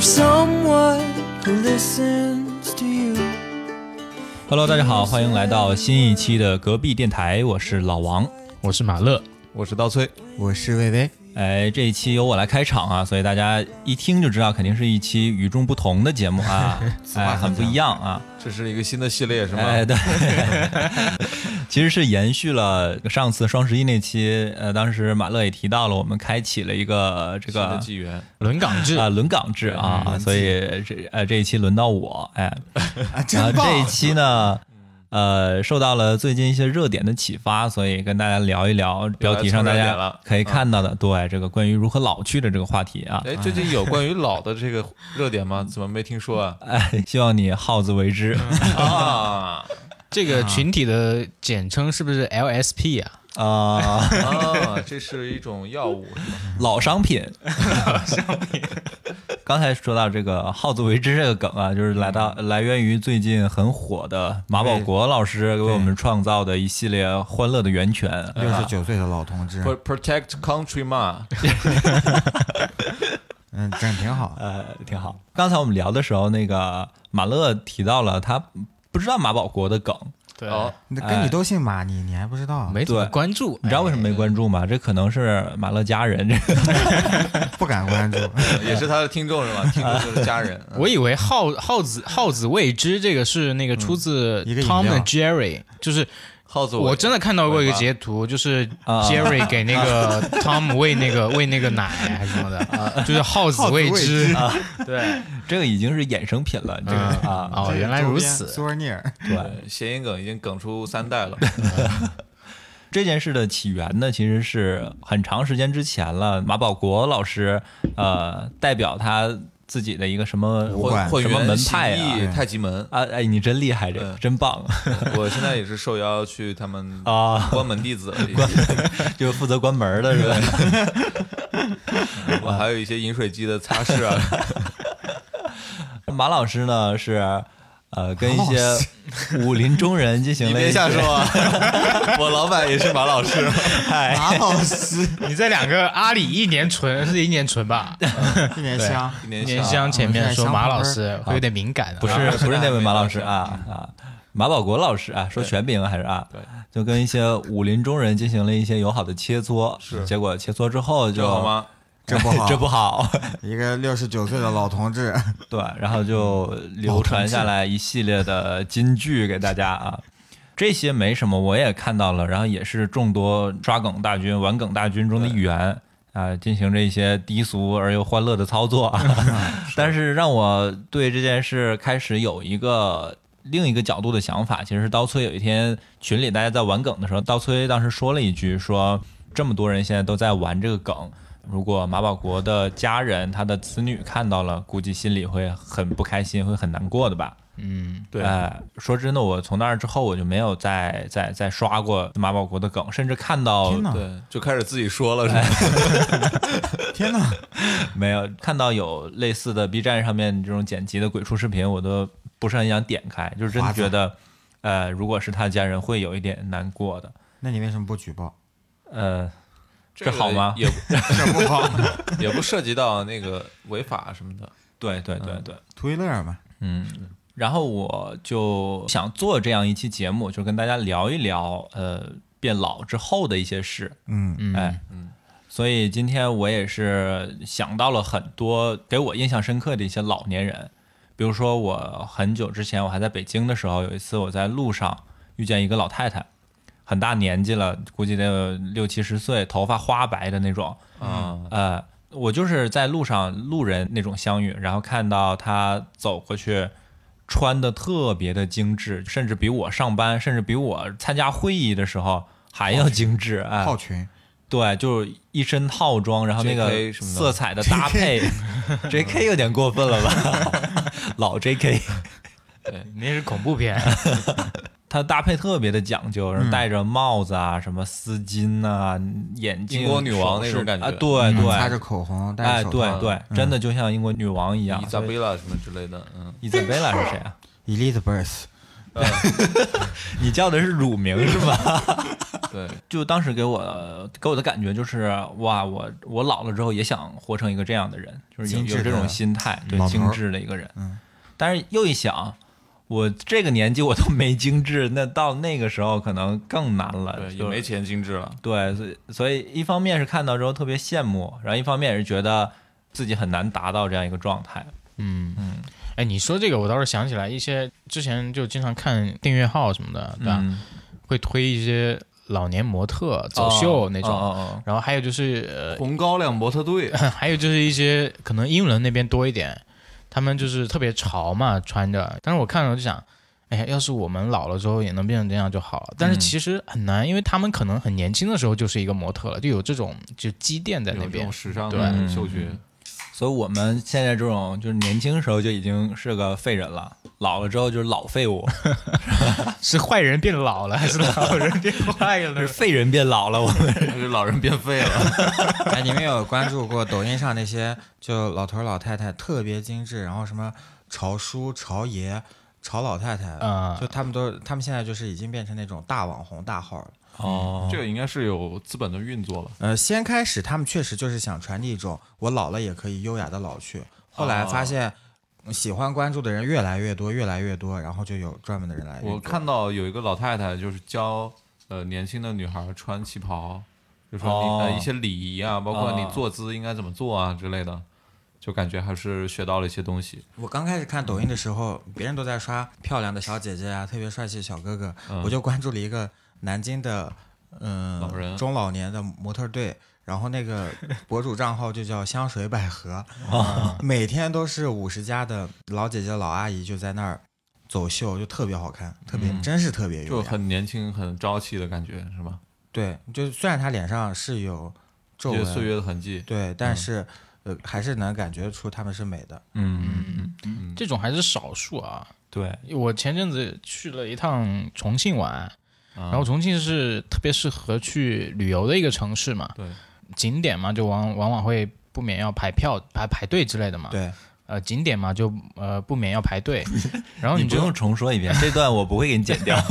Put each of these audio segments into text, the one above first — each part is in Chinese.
someone who listens to you. Hello，大家好，欢迎来到新一期的隔壁电台，我是老王。我是马乐，我是刀崔，我是薇薇，哎，这一期由我来开场啊，所以大家一听就知道，肯定是一期与众不同的节目啊，哎，很不一样啊。这是一个新的系列是吗？哎，对，其实是延续了上次双十一那期，呃，当时马乐也提到了，我们开启了一个这个纪元，轮岗制啊轮岗制啊，所以这呃这一期轮到我，哎，啊，然后！这一期呢，呃，受到了最近一些热点的启发，所以跟大家聊一聊标题上大家可以看到的，对这个关于如何老去的这个话题啊。哎，最近有关于老的这个 热点吗？怎么没听说啊？哎，希望你好自为之 啊这个群体的简称是不是 LSP 啊？啊，啊，这是一种药物？老商品，商品。刚才说到这个好自为之这个梗啊，就是来到来源于最近很火的马保国老师给我们创造的一系列欢乐的源泉。六十九岁的老同志，Pro- Protect country 嘛，嗯，整挺好。呃，挺好。刚才我们聊的时候，那个马乐提到了他不知道马保国的梗，对哦，那跟你都姓马，你你还不知道？没怎么关注，你知道为什么没关注吗？这可能是马乐家人，这 个不敢关注。也是他的听众是吧？听众就是家人。嗯我以为耗耗子耗子未知这个是那个出自 Tom 料 and Jerry，就是耗子，我真的看到过一个截图，就是啊。Jerry 给那个 Tom 喂那个喂那个奶还是什么的，就是耗子未知。啊，对，这个已经是衍生品了。这个嗯。啊，哦，原来如此，苏尔尼尔，对。对谐音梗已经梗出三代了。这件事的起源呢，其实是很长时间之前了。马保国老师，呃，代表他自己的一个什么武馆混元什么门派啊？太极门，啊，哎，你真厉害，这真棒 我现在也是受邀去他们啊！关门弟子了。就是负责关门的是吧？我还有一些饮水机的擦拭啊。马老师呢是呃跟一些武林中人进行你别了一些瞎说啊！我老板也是马老师。嗨，马老师，你这两个阿里一年纯是一年纯吧？一年香，一年年香前面说马老师会有点敏感啊，不是啊不是那位马老师啊啊，马保国老师啊，说全名还是啊？对，就跟一些武林中人进行了一些友好的切磋，是。结果切磋之后就这不好，这不好，一个六十九岁的老同志，对，然后就流传下来一系列的金句给大家啊。这些没什么，我也看到了，然后也是众多抓梗大军、玩梗大军中的一员啊，进行着一些低俗而又欢乐的操作。但是让我对这件事开始有一个另一个角度的想法，其实是刀崔有一天群里大家在玩梗的时候，刀崔当时说了一句说，这么多人现在都在玩这个梗。如果马保国的家人、他的子女看到了，估计心里会很不开心，会很难过的吧？嗯，对哎，说真的，我从那儿之后我就没有再再再刷过马保国的梗，甚至看到天，对，就开始自己说了是吧？天哪！没有看到有类似的 B 站上面这种剪辑的鬼畜视频，我都不是很想点开，就是真的觉得，呃，如果是他家人会有一点难过的。那你为什么不举报？呃，这这好吗也不 这不好，也不涉及到那个违法什么的。对对对对，图一乐嘛。嗯。然后我就想做这样一期节目，就跟大家聊一聊，呃，变老之后的一些事。嗯，嗯哎，嗯，所以今天我也是想到了很多给我印象深刻的一些老年人，比如说我很久之前我还在北京的时候，有一次我在路上遇见一个老太太，很大年纪了，估计得有六七十岁，头发花白的那种，啊，呃，我就是在路上路人那种相遇，然后看到他走过去。穿的特别的精致，甚至比我上班，甚至比我参加会议的时候还要精致。哎，套裙，对，就是一身套装，然后那个色彩的搭配，J.K. 有点过分了吧？老 J.K. 对那是恐怖片，它搭配特别的讲究，然后戴着帽子啊，什么丝巾啊，眼镜，英国女王那种感觉啊，对嗯对，擦着口红，戴哎，着手套。对对，真的就像英国女王一样。伊莎贝拉什么之类的，嗯，伊莎贝拉是谁啊？Elizabeth，你叫的是乳名是吧？对，就当时给我给我的感觉就是，哇，我我老了之后也想活成一个这样的人，就是有这种心态，对精致的一个人。嗯，但是又一想，我这个年纪我都没精致，那到那个时候可能更难了。对，也没钱精致了。对，所以所以一方面是看到之后特别羡慕，然后一方面也是觉得自己很难达到这样一个状态。嗯嗯，哎，你说这个，我倒是想起来一些之前就经常看订阅号什么的，对吧？嗯会推一些老年模特走秀那种，哦哦然后还有就是呃，红高粱模特队，还有就是一些可能英伦那边多一点，他们就是特别潮嘛，穿着。但是我看了我就想，哎呀，要是我们老了之后也能变成这样就好了。但是嗯其实很难，因为他们可能很年轻的时候就是一个模特了，就有这种就积淀在那边。时尚对的嗅觉。所以我们现在这种就是年轻时候就已经是个废人了，老了之后就是老废物，是坏人变老了，还是老人变坏了是？废人变老了。我们还是老人变废了，哎，你们有关注过抖音上那些就老头老太太特别精致，然后什么潮叔、潮爷、潮老太太，啊就他们都他们现在就是已经变成那种大网红大号了。哦这个应该是有资本的运作了。呃，先开始他们确实就是想传递一种我老了也可以优雅的老去，后来发现喜欢关注的人越来越多，越来越多，然后就有专门的人来。我看到有一个老太太，就是教呃年轻的女孩穿旗袍，就说你、哦呃一些礼仪啊，包括你哦坐姿应该怎么做啊之类的，就感觉还是学到了一些东西。我刚开始看抖音的时候，别人都在刷漂亮的小姐姐啊，特别帅气的小哥哥，嗯我就关注了一个南京的嗯、中老年的模特队，然后那个 博主账号就叫香水百合，哦每天都是五十加的老姐姐老阿姨就在那儿走秀，就特别好看，特别、嗯真是特别有就。很年轻、很朝气的感觉，是吧？对，就虽然她脸上是有皱纹岁，月的痕迹。对，但是、呃还是能感觉出她们是美的。嗯嗯，嗯，这种还是少数啊。对，我前阵子去了一趟重庆玩，然然后重庆是特别适合去旅游的一个城市嘛，对，景点嘛就往往往会不免要排票排排队之类的嘛。对，呃，景点嘛就呃不免要排队，然后你就用重说一遍，这段我不会给你剪掉。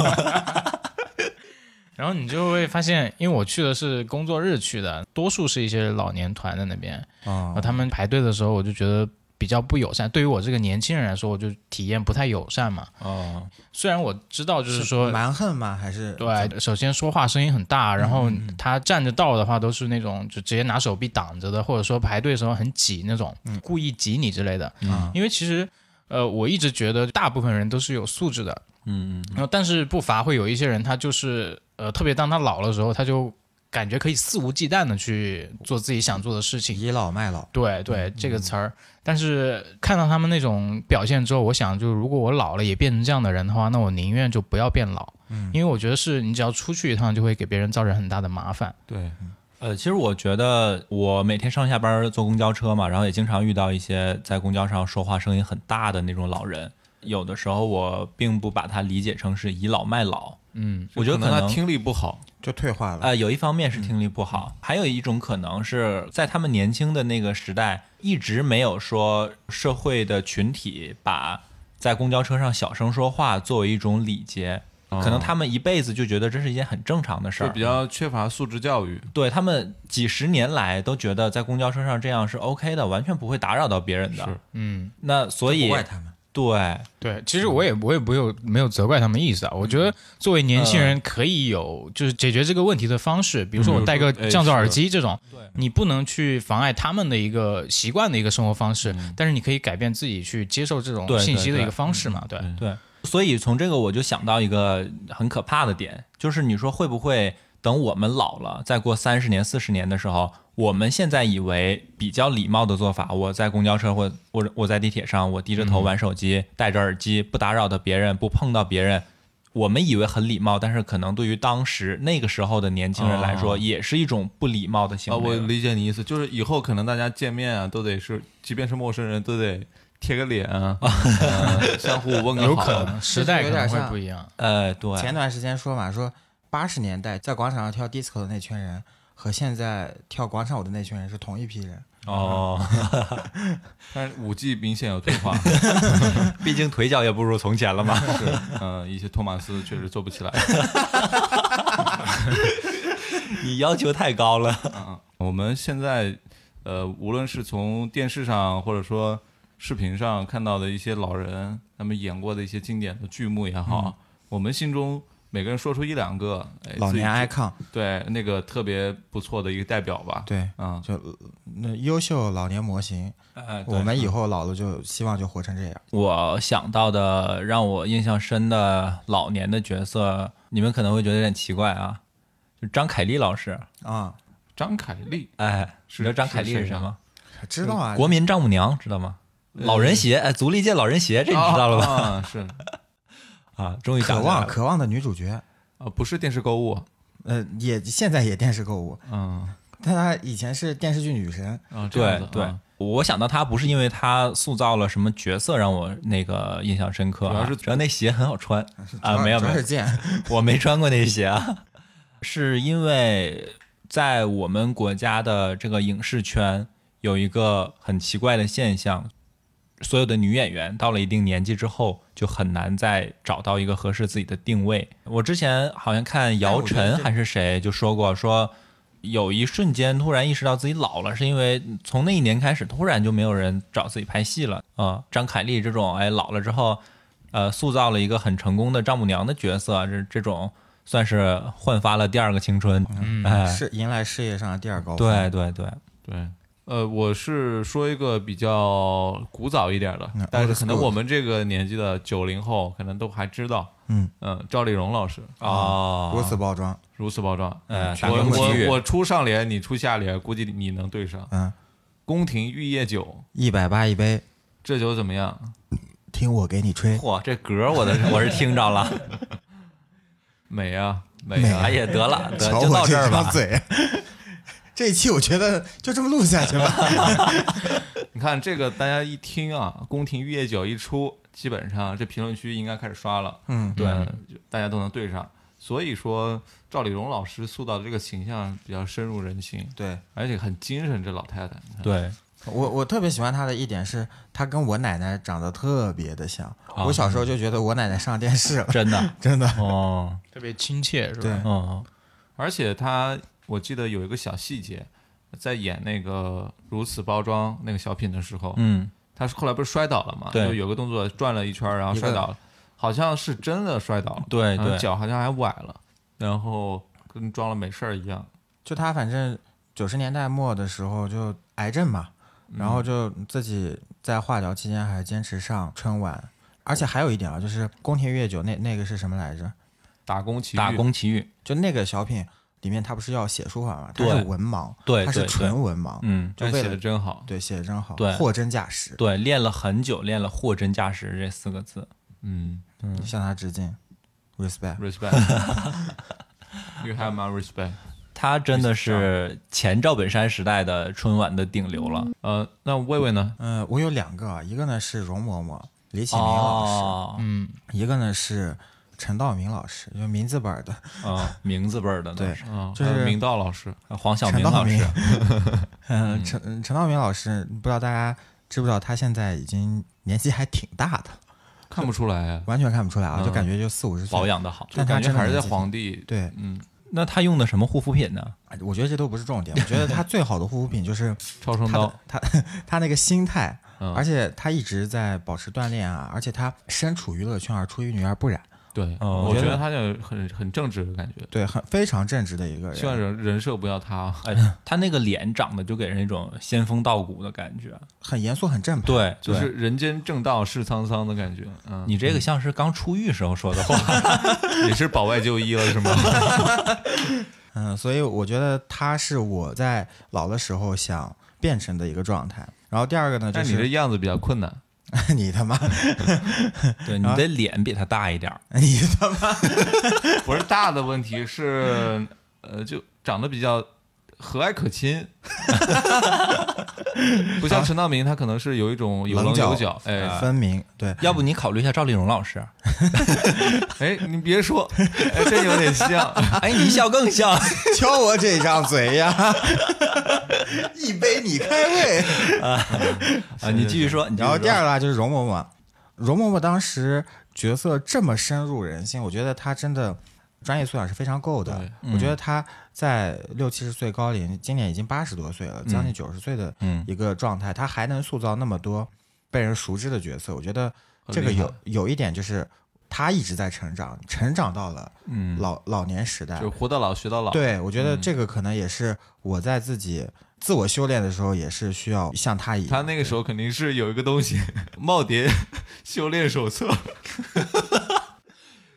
然后你就会发现，因为我去的是工作日去的，多数是一些老年团在那边，啊哦后他们排队的时候，我就觉得比较不友善。对于我这个年轻人来说，我就体验不太友善嘛。哦，虽然我知道，就是说，蛮横吗？还是对，首先说话声音很大，然后他站着道的话都是那种就直接拿手臂挡着的，或者说排队的时候很挤那种，故意挤你之类的。嗯因为其实，呃，我一直觉得大部分人都是有素质的，嗯然后但是不乏会有一些人，他就是呃，特别当他老了的时候，他就感觉可以肆无忌惮的去做自己想做的事情。倚老卖老？对对，这个词儿。但是看到他们那种表现之后，我想，就如果我老了也变成这样的人的话，那我宁愿就不要变老，嗯因为我觉得是你只要出去一趟，就会给别人造成很大的麻烦。对，呃，其实我觉得我每天上下班坐公交车嘛，然后也经常遇到一些在公交上说话声音很大的那种老人。有的时候我并不把它理解成是倚老卖老，嗯，我觉得可能他听力不好，就退化了。呃，有一方面是听力不好，还有一种可能是在他们年轻的那个时代，一直没有说社会的群体把在公交车上小声说话作为一种礼节，可能他们一辈子就觉得这是一件很正常的事儿，就比较缺乏素质教育。对他们几十年来都觉得在公交车上这样是 OK 的，完全不会打扰到别人的。嗯，那所以怪他们。对，对，其实我也我也没有没有责怪他们意思啊。我觉得作为年轻人可以有就是解决这个问题的方式，比如说我戴个降噪耳机这种，对。你不能去妨碍他们的一个习惯的一个生活方式，但是你可以改变自己去接受这种信息的一个方式嘛。对，嗯对，所以从这个我就想到一个很可怕的点，就是你说会不会等我们老了，再过三十年、四十年的时候，我们现在以为比较礼貌的做法，我在公交车或我我在地铁上，我低着头玩手机，戴着耳机，不打扰到别人，不碰到别人。我们以为很礼貌，但是可能对于当时那个时候的年轻人来说，哦也是一种不礼貌的行啊，为了。我理解你意思，就是以后可能大家见面啊，都得是，即便是陌生人都得贴个脸啊，呃相互问个好。有可能时代有点像不一样。呃，对，前段时间说嘛，说八十年代在广场上跳 disco 的那群人和现在跳广场舞的那群人是同一批人。哦，但是舞技明显有退化，毕竟腿脚也不如从前了嘛。是，嗯，一些托马斯确实做不起来。你要求太高了。嗯，我们现在，呃，无论是从电视上或者说视频上看到的一些老人，他们演过的一些经典的剧目也好，我们心中每个人说出一两个，哎老年 icon，对那个特别不错的一个代表吧。，对，嗯，就那优秀老年模型，哎，我们以后老了就希望就活成这样。我想到的让我印象深的老年的角色，你们可能会觉得有点奇怪啊，就张凯丽老师。啊，张凯丽哎，你知道张凯丽是什么？知道啊，国民丈母娘知道吗？老人鞋，哎，足力健老人鞋，这你知道了吧？啊，是 啊，终于想渴。望渴望的女主角，啊，不是电视购物，呃，也现在也电视购物，嗯。但她以前是电视剧女神，啊，对对啊，我想到他不是因为他塑造了什么角色让我那个印象深刻、啊，主要是主要那鞋很好穿啊，没有没有我没穿过那鞋啊，是因为在我们国家的这个影视圈有一个很奇怪的现象，所有的女演员到了一定年纪之后，就很难再找到一个合适自己的定位。我之前好像看姚晨还是谁就说过，说有一瞬间突然意识到自己老了，是因为从那一年开始，突然就没有人找自己拍戏了啊、张凯丽这种，哎，老了之后，呃，塑造了一个很成功的丈母娘的角色，这这种算是焕发了第二个青春。嗯哎，是迎来事业上的第二高峰。对对对，对，呃，我是说一个比较古早一点的嗯，但是可能我们这个年纪的九零后可能都还知道，嗯。嗯，赵丽蓉老师。啊，如此包装，如此包装，嗯，我我我出上联，你出下联，估计你能对上。嗯，宫廷玉液酒，一百八一杯，这酒怎么样？听我给你吹。嚯，这歌我的 我是听着了，美啊，美美啊！哎呀，得了，得瞧就到这儿吧。这一期我觉得就这么录下去吧。你看这个，大家一听啊，宫廷玉液酒一出，基本上这评论区应该开始刷了。嗯，对大家都能对上。所以说，赵丽蓉老师塑造的这个形象比较深入人心，对而且很精神。这老太太，对，我我特别喜欢她的一点是，她跟我奶奶长得特别的像。啊我小时候就觉得我奶奶上电视了，真的 真的。哦，特别亲切，是吧？对哦，而且她，我记得有一个小细节，在演那个如此包装那个小品的时候，嗯，她后来不是摔倒了嘛？对就有个动作转了一圈，然后摔倒了，好像是真的摔倒了，对对，脚好像还崴了，然后跟装了没事儿一样。就他反正九十年代末的时候就癌症嘛，然后就自己在化疗期间还坚持上春晚。而且还有一点啊，就是宫廷乐酒那那个是什么来着？打工奇遇打工奇遇，就那个小品里面，他不是要写书法吗？他对是文盲，对他是纯文盲，嗯，就写的真好。对写的真好，对货真价实，对，练了很久，练了货真价实这四个字。嗯嗯向他致敬，respect。，respect，you have my respect。他真的是前赵本山时代的春晚的顶流了。呃，那魏魏呢？嗯、我有两个啊，一个呢是容嬷嬷李启明老师，哦，嗯，一个呢是陈道明老师，就名字辈儿的。啊，名字辈儿的那对就是明道老师，黄晓陈道明明老师，嗯，陈陈道明老师，不知道大家知不知道，他现在已经年纪还挺大的，看不出来，完全看不出来啊，嗯就感觉就四五十岁保。养的好。就但感觉还是在皇帝。对，嗯，那他用的什么护肤品呢？哎我觉得这都不是重点，我觉得他最好的护肤品就是 超声刀他，他他那个心态，嗯而且他一直在保持锻炼啊，而且他身处娱乐圈而出淤泥而不染，对，哦我我觉得他就很很正直的感觉。对，很非常正直的一个人。希望人人设不要他。哎，他那个脸长得就给人一种仙风道骨的感觉。很严肃，很正派。对，就是人间正道是沧桑的感觉，嗯，你这个像是刚出狱时候说的话。也是保外就医了是吗？嗯，所以我觉得他是我在老的时候想变成的一个状态。然后第二个呢，就是你这样子比较困难，你他妈，对，你的脸比他大一点儿。你他妈，不是大的问题是，呃，就长得比较和蔼可亲，不像陈道明，他可能是有一种有棱有角，哎，分明。对，要不你考虑一下赵丽蓉老师？哎，你别说，哎，这有点像。哎，你一笑更像。瞧我这张嘴呀！一杯你开胃。啊，你继续说。你继续然后第二个啊，就是容嬷嬷，容嬷嬷当时角色这么深入人心，我觉得她真的专业素养是非常够的对。我觉得他在六七十岁高龄，今年已经八十多岁了，将近九十岁的嗯一个状态，他还能塑造那么多被人熟知的角色，我觉得这个有有一点就是他一直在成长，成长到了嗯老老年时代就。活到老学到老。，对，我觉嗯得这个可能也是我在自己自我修炼的时候，也是需要像他一样。他那个时候肯定是有一个东西，《耄耋 修炼手册》。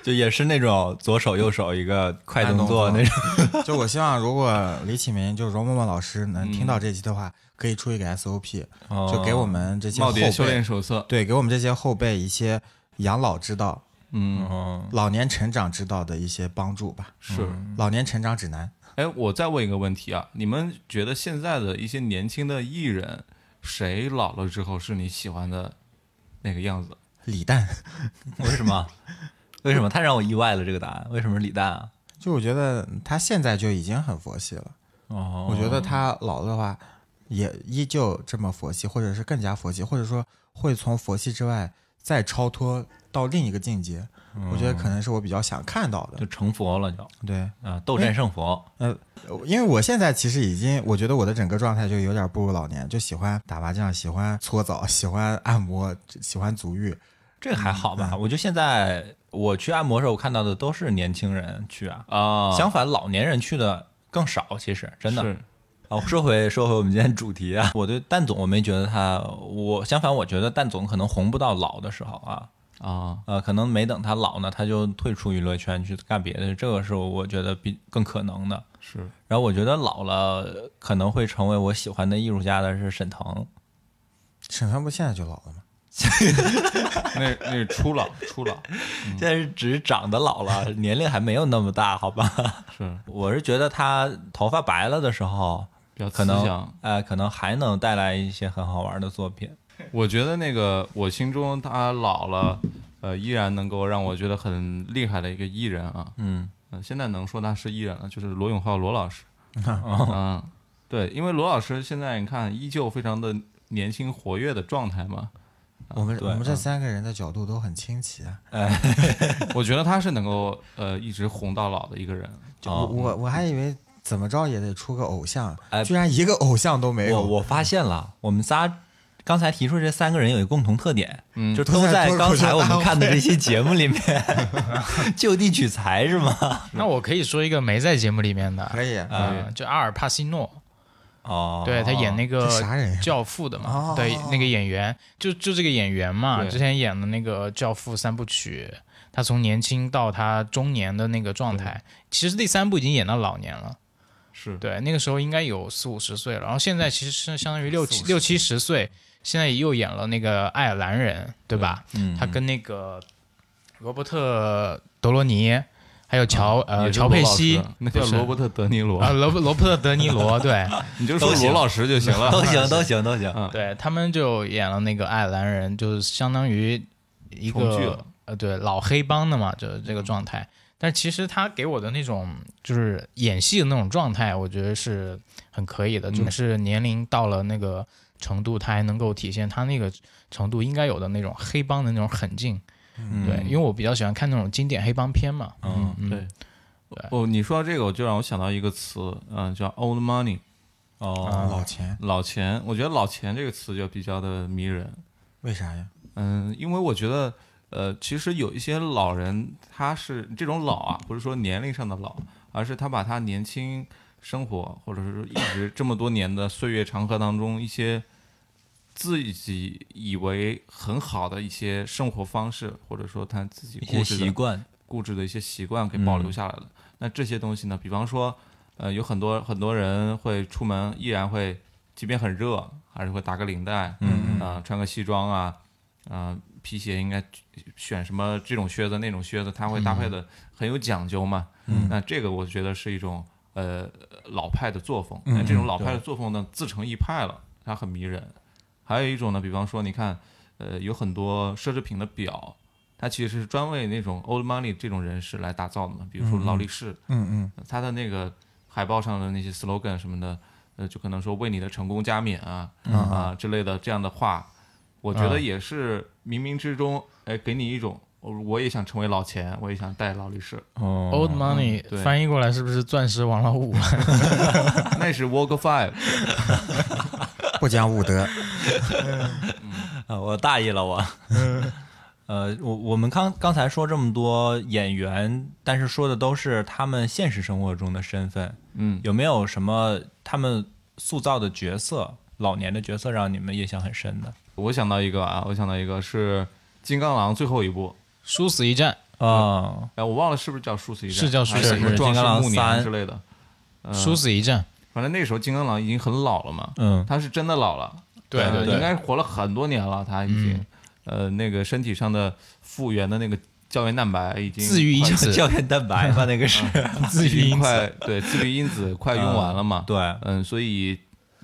就也是那种左手右手一个快动作慢那种。就我希望，如果李启明就容嬷嬷老师能听嗯到这期的话，可以出一个 SOP，哦就给我们这些后辈修炼辈，手册。对，给我们这些后辈一些养老之道、嗯，哦，老年成长之道的一些帮助吧。是。老年成长指南，哎，我再问一个问题啊，你们觉得现在的一些年轻的艺人，谁老了之后是你喜欢的那个样子？李诞，为什么？为什么？太让我意外了，这个答案。为什么是李诞啊？就我觉得他现在就已经很佛系了。哦，我觉得他老的话，也依旧这么佛系，或者是更加佛系，或者说会从佛系之外再超脱到另一个境界。我觉得可能是我比较想看到的。就成佛了，就对，啊，斗战胜佛。呃因为我现在其实已经，我觉得我的整个状态就有点步入老年，就喜欢打麻将，喜欢搓澡，喜欢按摩，喜欢足浴。这个还好吧？嗯我觉得现在我去按摩的时候，我看到的都是年轻人去啊，啊，相反，老年人去的更少。其实真的。是哦，说回说回我们今天主题啊，我对蛋总我没觉得他，我相反，我觉得蛋总可能红不到老的时候啊，啊，呃，可能没等他老呢，他就退出娱乐圈去干别的，这个是我觉得比更可能的。是然后我觉得老了可能会成为我喜欢的艺术家的是沈腾，沈腾不现在就老了吗？那那是初老初老现在是只是长得老了，年龄还没有那么大，好吧？是我是觉得他头发白了的时候，比较可能。呃，可能还能带来一些很好玩的作品。我觉得那个我心中他老了，呃，依然能够让我觉得很厉害的一个艺人啊，嗯嗯、现在能说他是艺人了，就是罗永浩罗老师。嗯，对，因为罗老师现在你看依旧非常的年轻活跃的状态嘛，我们我们这三个人的角度都很清奇啊。我觉得他是能够呃一直红到老的一个人。就我我我还以为怎么着也得出个偶像，哎居然一个偶像都没有。我我发现了，我们仨刚才提出这三个人有一个共同特点，嗯就都在刚才我们看的这些。些节目里面 就地取材是吗？那我可以说一个没在节目里面的，可以，嗯，就阿尔帕西诺，哦，对他演那个教父的嘛哦，对那个演员，就就这个演员嘛，之前演的那个教父三部曲，他从年轻到他中年的那个状态，其实第三部已经演到老年了，是。对，那个时候应该有四五十岁了，然后现在其实是相当于六七六七十岁，现在又演了那个爱尔兰人，对吧？嗯，他跟那个罗伯特德罗尼还有乔、呃乔佩西那叫罗伯特德尼罗啊，罗罗伯特德尼罗，对你就说罗老师就行了。都行 都行都行。嗯对，他们就演了那个爱尔兰人，就是相当于一个呃对老黑帮的嘛，就是这个状态。但其实他给我的那种就是演戏的那种状态，我觉得是很可以的，就是年龄到了那个程度，他还能够体现他那个程度应该有的那种黑帮的那种狠劲。嗯对，因为我比较喜欢看那种经典黑帮片嘛。嗯嗯，对哦，你说到这个，我就让我想到一个词，嗯、叫 old money，哦，老钱老钱。我觉得“老钱”这个词就比较的迷人。为啥呀？嗯，因为我觉得，呃，其实有一些老人，他是这种老啊，不是说年龄上的老，而是他把他年轻生活，或者是说一直这么多年的岁月长河当中一些自己以为很好的一些生活方式，或者说他自己固执的习惯，固执的一些习惯给保留下来了。那这些东西呢，比方说，呃，有很多很多人会出门依然会，即便很热，还是会打个领带，嗯啊、穿个西装啊，啊、皮鞋应该选什么这种靴子那种靴子，它会搭配的很有讲究嘛。嗯那这个我觉得是一种呃老派的作风。嗯那这种老派的作风呢，自成一派了，它很迷人。还有一种呢，比方说，你看，呃，有很多奢侈品的表，它其实是专为那种 old money 这种人士来打造的嘛，比如说劳力士，嗯嗯它的那个海报上的那些 slogan 什么的，呃，就可能说为你的成功加冕啊、啊之类的这样的话，我觉得也是冥冥之中，哎，给你一种，哦我也想成为老钱，我也想戴劳力士，哦。Old money 对。翻译过来是不是钻石王老五？那是 Walk Five，不讲武德。啊，我大意了我。呃，我我们刚刚才说这么多演员，但是说的都是他们现实生活中的身份，嗯，有没有什么他们塑造的角色，老年的角色让你们印象很深的？我想到一个啊，我想到一个是金刚狼最后一部，殊死一战，啊，哎，我忘了是不是叫殊死一战，是叫殊死是还什么金刚狼三。之类的，呃殊死一战，反正那时候金刚狼已经很老了嘛，嗯。他是真的老了，呃对对对。应该活了很多年了，他已经，呃，那个身体上的复原的那个胶原蛋白已经自愈因子，胶原蛋白吧，那个是，自愈因子，快对自愈因子快用完了嘛，对。嗯，所以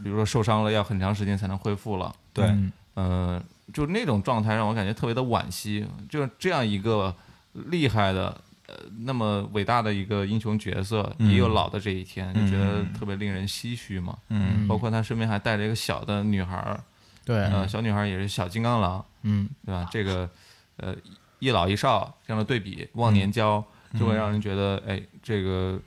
比如说受伤了要很长时间才能恢复了，对，嗯嗯，就那种状态让我感觉特别的惋惜，就是这样一个厉害的。呃，那么伟大的一个英雄角色，嗯。也有老的这一天，就觉得嗯特别令人唏嘘嘛。嗯。包括他身边还带着一个小的女孩儿，对，呃，小女孩儿也是小金刚狼，嗯，对吧？这个呃一老一少这样的对比，忘年交，就会让人觉得，哎，这个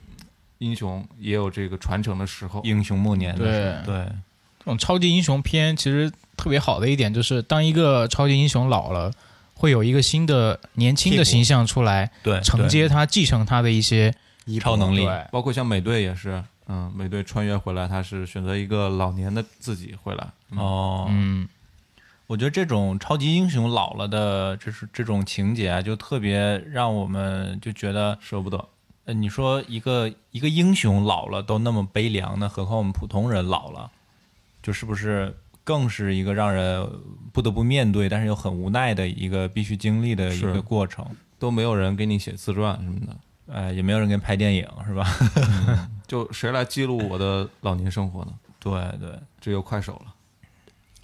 英雄也有这个传承的时候。英雄暮年的时候对。对，这种超级英雄片其实特别好的一点就是，当一个超级英雄老了，会有一个新的年轻的形象出来对，承接他、继承他的一些超能力，包括像美队也是，嗯，美队穿越回来，他是选择一个老年的自己回来。嗯。哦，嗯，我觉得这种超级英雄老了的，就是这种情节啊，就特别让我们就觉得，舍不得。呃，你说一个一个英雄老了都那么悲凉呢，何况我们普通人老了，就是不是更是一个让人不得不面对，但是又很无奈的一个必须经历的一个过程。都没有人给你写自传什么的，呃，也没有人给你拍电影，是吧？就谁来记录我的老年生活呢？对 对，只有快手了。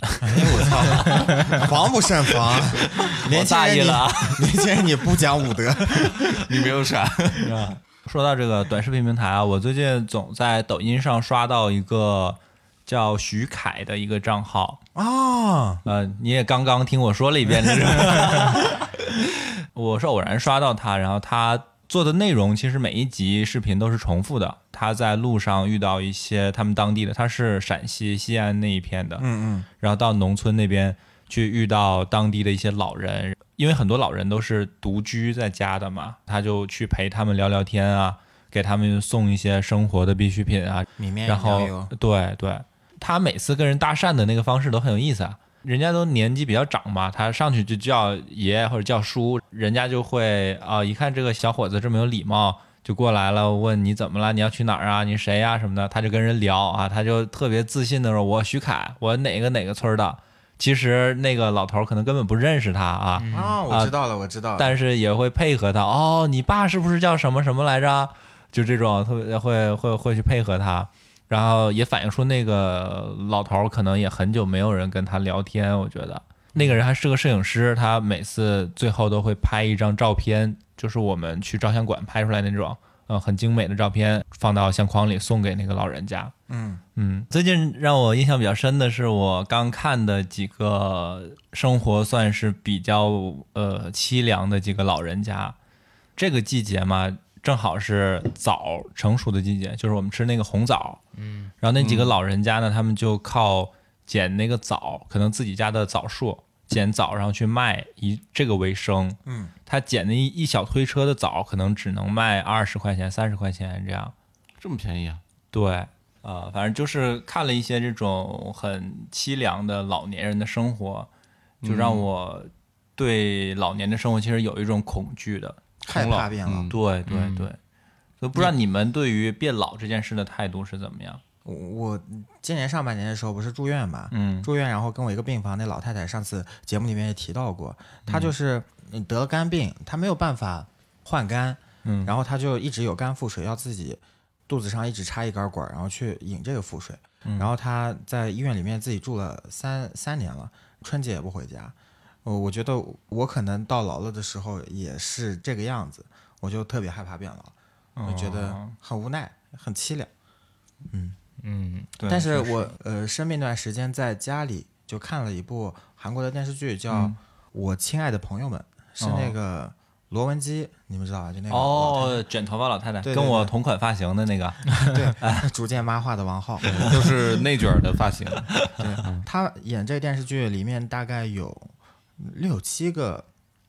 哎我操，防不胜防。年我轻人你大意了啊。年轻人你不讲武德，你没有闪，说到这个短视频平台啊，我最近总在抖音上刷到一个叫徐凯的一个账号，啊，呃，你也刚刚听我说了一遍？我是偶然刷到他，然后他做的内容其实每一集视频都是重复的。他在路上遇到一些他们当地的，他是陕西西安那一片的，嗯嗯，然后到农村那边去遇到当地的一些老人，因为很多老人都是独居在家的嘛，他就去陪他们聊聊天啊，给他们送一些生活的必需品啊，里面然后对对，他每次跟人搭讪的那个方式都很有意思啊。人家都年纪比较长嘛，他上去就叫爷爷或者叫叔，人家就会啊、一看这个小伙子这么有礼貌，就过来了，问你怎么了，你要去哪儿啊，你谁呀、什么的，他就跟人聊啊，他就特别自信的说，我徐凯，我哪个哪个村儿的。其实那个老头儿可能根本不认识他啊，啊，我知道了，我知道了。但是也会配合他。哦，你爸是不是叫什么什么来着？就这种特别会会会去配合他，然后也反映出那个老头儿可能也很久没有人跟他聊天。我觉得那个人还是个摄影师，他每次最后都会拍一张照片，就是我们去照相馆拍出来那种，呃，很精美的照片，放到相框里送给那个老人家。嗯嗯，最近让我印象比较深的是我刚看的几个生活算是比较呃凄凉的几个老人家。这个季节嘛，正好是枣成熟的季节，就是我们吃那个红枣。嗯，然后那几个老人家呢，他们就靠捡那个枣，可能自己家的枣树捡枣，然后去卖，以这个为生。嗯，他捡那一一小推车的枣，可能只能卖二十块钱、三十块钱这样。这么便宜啊？对，啊、反正就是看了一些这种很凄凉的老年人的生活，就让我对老年的生活其实有一种恐惧的。害怕变老。嗯对对对，所以不知道你们对于变老这件事的态度是怎么样？我我今年上半年的时候不是住院嘛，嗯住院，然后跟我一个病房那老太太，上次节目里面也提到过，她就是嗯得了肝病，她没有办法换肝，嗯然后她就一直有肝腹水，要自己肚子上一直插一根管儿，然后去引这个腹水。嗯然后她在医院里面自己住了三三年了，春节也不回家。我我觉得我可能到老了的时候也是这个样子，我就特别害怕变老，我觉得哦很无奈，很凄凉。嗯，对但是我呃生病那段时间在家里就看了一部韩国的电视剧，叫《嗯我亲爱的朋友们》，是那个罗文姬，你们知道吧？就那个老哦，卷头发老太太对对对跟我同款发型的那个，太太逐渐妈化的王浩，就是内卷的发型，对 他演这个电视剧里面大概有六七个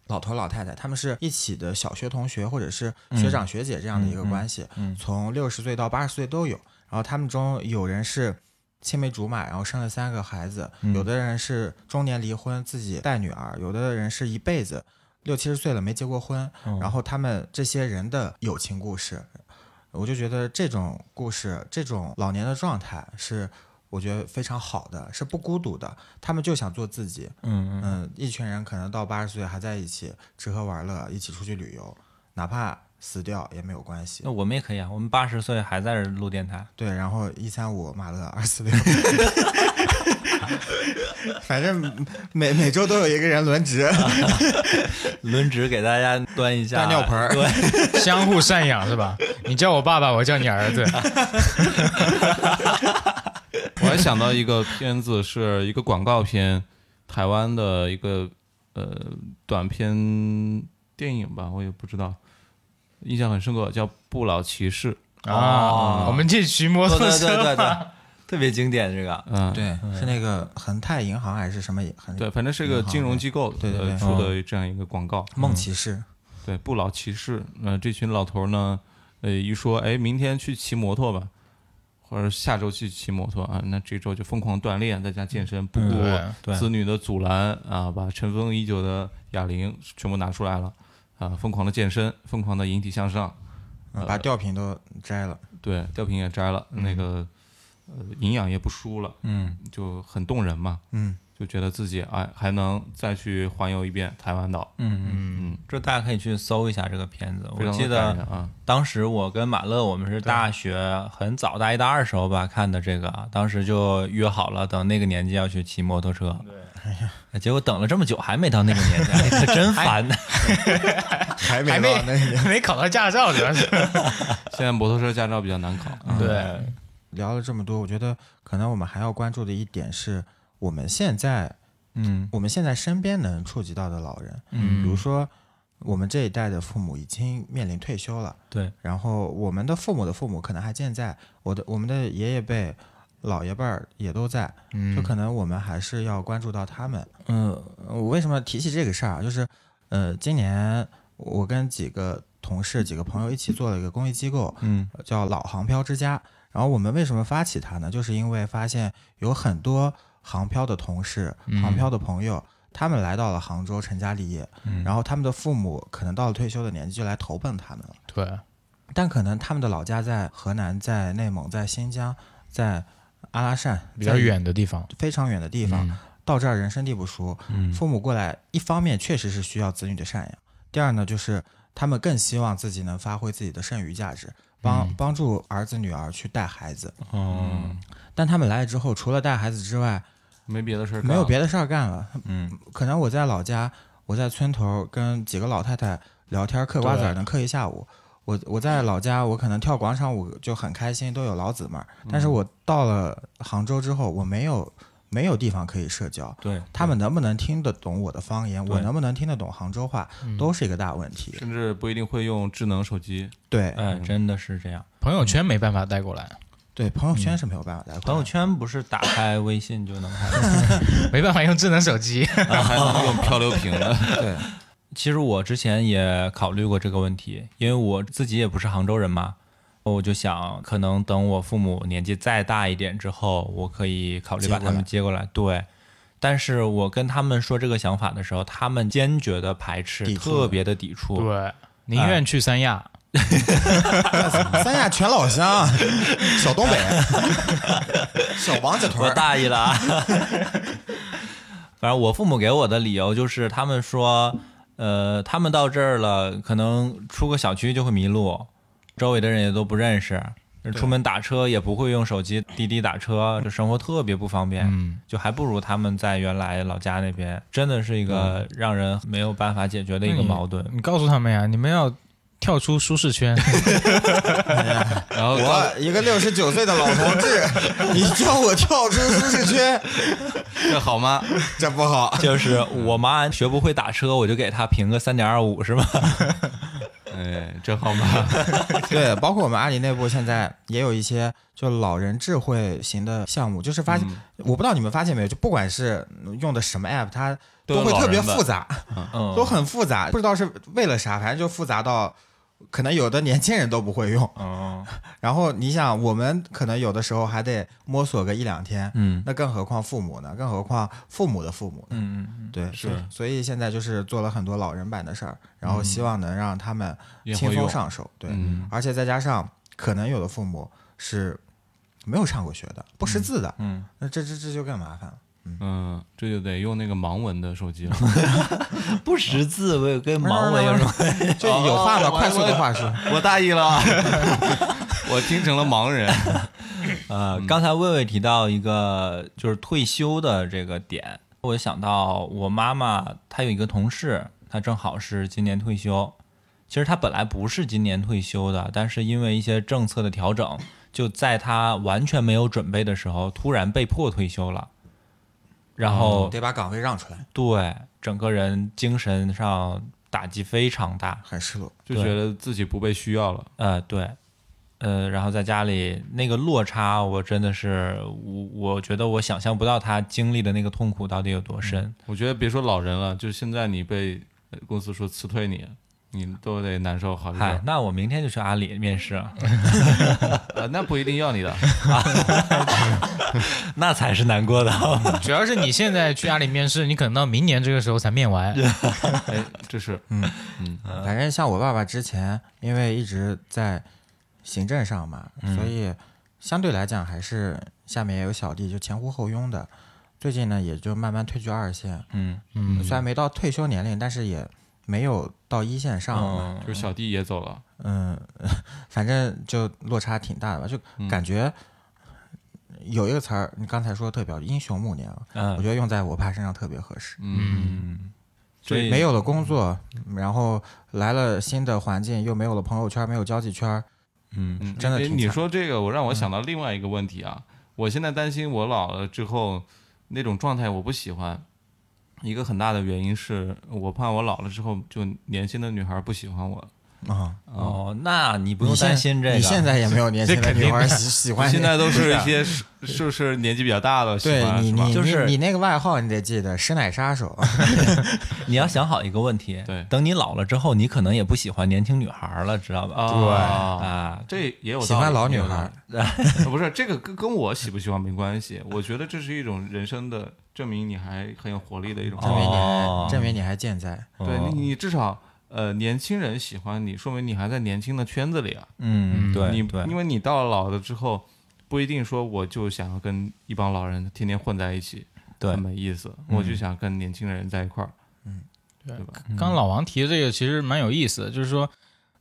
老头老太太，他们是一起的小学同学或者是学长学姐这样的一个关系，嗯从六十岁到八十岁都有。然后他们中有人是青梅竹马，然后生了三个孩子；嗯有的人是中年离婚，自己带女儿；有的人是一辈子六七十岁了没结过婚。嗯然后他们这些人的友情故事，我就觉得这种故事，这种老年的状态是我觉得非常好的，是不孤独的。他们就想做自己，嗯嗯嗯，一群人可能到八十岁还在一起吃喝玩乐，一起出去旅游，哪怕死掉也没有关系那。我们也可以啊，我们八十岁还在这录电台，对，然后一三五马乐二四六，反正每每周都有一个人轮值。轮值给大家端一下大尿盆儿对，相互赡养是吧？你叫我爸爸，我叫你儿子。我还想到一个片子，是一个广告片，台湾的一个呃短片电影吧，我也不知道，印象很深刻，叫《不老骑士》。啊，我们去骑摩对托车对对对吧对，特别经典这个，嗯，对，是那个恒泰银行还是什么恒对，反正是一个金融机构对对出的这样一个广告。梦骑士？对，不老骑士，呃，这群老头儿呢，呃，一说，哎，明天去骑摩托吧，或者下周去骑摩托啊，那这周就疯狂锻炼，在家健身，不顾子女的阻拦啊，把尘封已久的哑铃全部拿出来了，啊，疯狂的健身，疯狂的引体向上，嗯把吊瓶都摘了。对，吊瓶也摘了，那个呃营养也不输了，嗯就很动人嘛，嗯，就觉得自己哎还能再去环游一遍台湾岛，嗯嗯，嗯，这大家可以去搜一下这个片子。我记得啊，当时我跟马乐，我们是大学很早大一大二时候吧看的这个，当时就约好了，等那个年纪要去骑摩托车。对，结果等了这么久还没到那个年纪，哎可真烦呢。还还没到那个。没考到驾照，主要是。现在摩托车驾照比较难考，啊对，聊了这么多，我觉得可能我们还要关注的一点是，我们现在嗯我们现在身边能触及到的老人，嗯比如说我们这一代的父母已经面临退休了，对，然后我们的父母的父母可能还健在，我的我们的爷爷辈、老爷辈儿也都在，嗯就可能我们还是要关注到他们。嗯，我为什么提起这个事儿啊？就是呃，今年我跟几个同事、几个朋友一起做了一个公益机构，嗯叫老航漂之家。然后我们为什么发起它呢？就是因为发现有很多航漂的同事、嗯。航漂的朋友，他们来到了杭州成家立业，嗯。然后他们的父母可能到了退休的年纪就来投奔他们了，对，但可能他们的老家在河南、在内蒙、在新疆、在阿拉善，比较远的地方。非常远的地方，嗯。到这儿人生地不熟，嗯。父母过来，一方面确实是需要子女的赡养，第二呢，就是他们更希望自己能发挥自己的剩余价值，帮、嗯。帮助儿子女儿去带孩子。嗯。但他们来了之后，除了带孩子之外，没别的事儿干，没有别的事儿干了。嗯可能我在老家，我在村头跟几个老太太聊天嗑瓜子儿，能嗑一下午。我我在老家，我可能跳广场舞就很开心，都有老姊妹儿。但是我到了杭州之后，我没有没有地方可以社交。对，他们能不能听得懂我的方言，我能不能听得懂杭州话，嗯都是一个大问题。甚至不一定会用智能手机。对哎，真的是这样。朋友圈没办法带过来，对，朋友圈是没有办法带过来朋友圈不是打开微信就能看？没办法用智能手机。还能用漂流瓶的，对，其实我之前也考虑过这个问题，因为我自己也不是杭州人嘛，我就想，可能等我父母年纪再大一点之后，我可以考虑把他们接过来。对，但是我跟他们说这个想法的时候，他们坚决的排斥，特别的抵触。对，宁愿去三亚。三亚全老乡，小东北，小王家屯我。大意了啊。反正我父母给我的理由就是，他们说，呃，他们到这儿了，可能出个小区就会迷路，周围的人也都不认识，出门打车也不会用手机滴滴打车，这生活特别不方便，嗯，就还不如他们在原来老家那边，真的是一个让人没有办法解决的一个矛盾。你告诉他们呀，你们要跳出舒适圈。然后我一个六十九岁的老同志，你叫我跳出舒适圈，这好吗？这不好。就是我妈学不会打车，我就给她评个三点二五，是吧？哎，这好吗？对，包括我们阿里内部现在也有一些就老人智慧型的项目，就是发现，我不知道你们发现没有，就不管是用的什么 app，它都有会特别复杂，嗯，都很复杂，不知道是为了啥，反正就复杂到可能有的年轻人都不会用。嗯 然后你想，我们可能有的时候还得摸索个一两天，嗯那更何况父母呢？更何况父母的父母呢？嗯嗯对，是所以现在就是做了很多老人版的事儿，然后希望能让他们轻松上手。对，嗯而且再加上可能有的父母是没有上过学的，不识字的，嗯，那这这这就更麻烦了。嗯，这就得用那个盲文的手机了。不识字，我有跟盲文有什么关系？就有话嘛，哦快速的话说。我大意了，我听成了盲人。呃，刚才魏魏提到一个就是退休的这个点，我想到我妈妈她有一个同事，她正好是今年退休。其实她本来不是今年退休的，但是因为一些政策的调整，就在她完全没有准备的时候，突然被迫退休了。然后得把岗位让出来，对整个人精神上打击非常大。很失落。就觉得自己不被需要了。呃，对，呃，然后在家里那个落差，我真的是我我觉得我想象不到他经历的那个痛苦到底有多深。我觉得别说老人了，就现在你被呃公司说辞退你，你都得难受好一嗨，。那我明天就去阿里面试，呃，那不一定要你的。那才是难过的。主要是你现在去阿里面试，你可能到明年这个时候才面完。哎，这是反正像我爸爸之前，因为一直在行政上嘛，所以相对来讲还是下面也有小弟，就前呼后拥的。最近呢，也就慢慢退居二线，嗯嗯虽然没到退休年龄，但是也没有到一线上了。嗯就是小弟也走了，嗯，反正就落差挺大的吧，就感觉有一个词儿，你刚才说的特别好，英雄暮年了，我嗯觉得用在我爸身上特别合适。嗯，所以没有了工作，然后来了新的环境，又没有了朋友圈，没有交际圈，嗯真的挺惨说这个，我让我想到另外一个问题啊。我现在担心我老了之后那种状态，我不喜欢。一个很大的原因是我怕我老了之后，就年轻的女孩不喜欢我。啊，哦，那你不用担心这个。你现在也没有年轻的 女孩喜喜欢你，现在都是一些是是不是年纪比较大的喜对欢你你就是你你那个外号你得记得，师奶杀手。你要想好一个问题，对。等你老了之后，你可能也不喜欢年轻女孩了，知道吧？对。啊，这也有喜欢老女孩。不是这个跟跟我喜不喜欢没关系，我觉得这是一种人生的证明，你还很有活力的一种证明你哦还证明你还健在。对你，你至少呃，年轻人喜欢你，说明你还在年轻的圈子里啊。嗯，对，你对，因为你到了老了之后，不一定说我就想要跟一帮老人天天混在一起，对很没意思。我就想跟年轻人在一块儿，嗯对吧？刚刚老王提的这个其实蛮有意思的，就是说，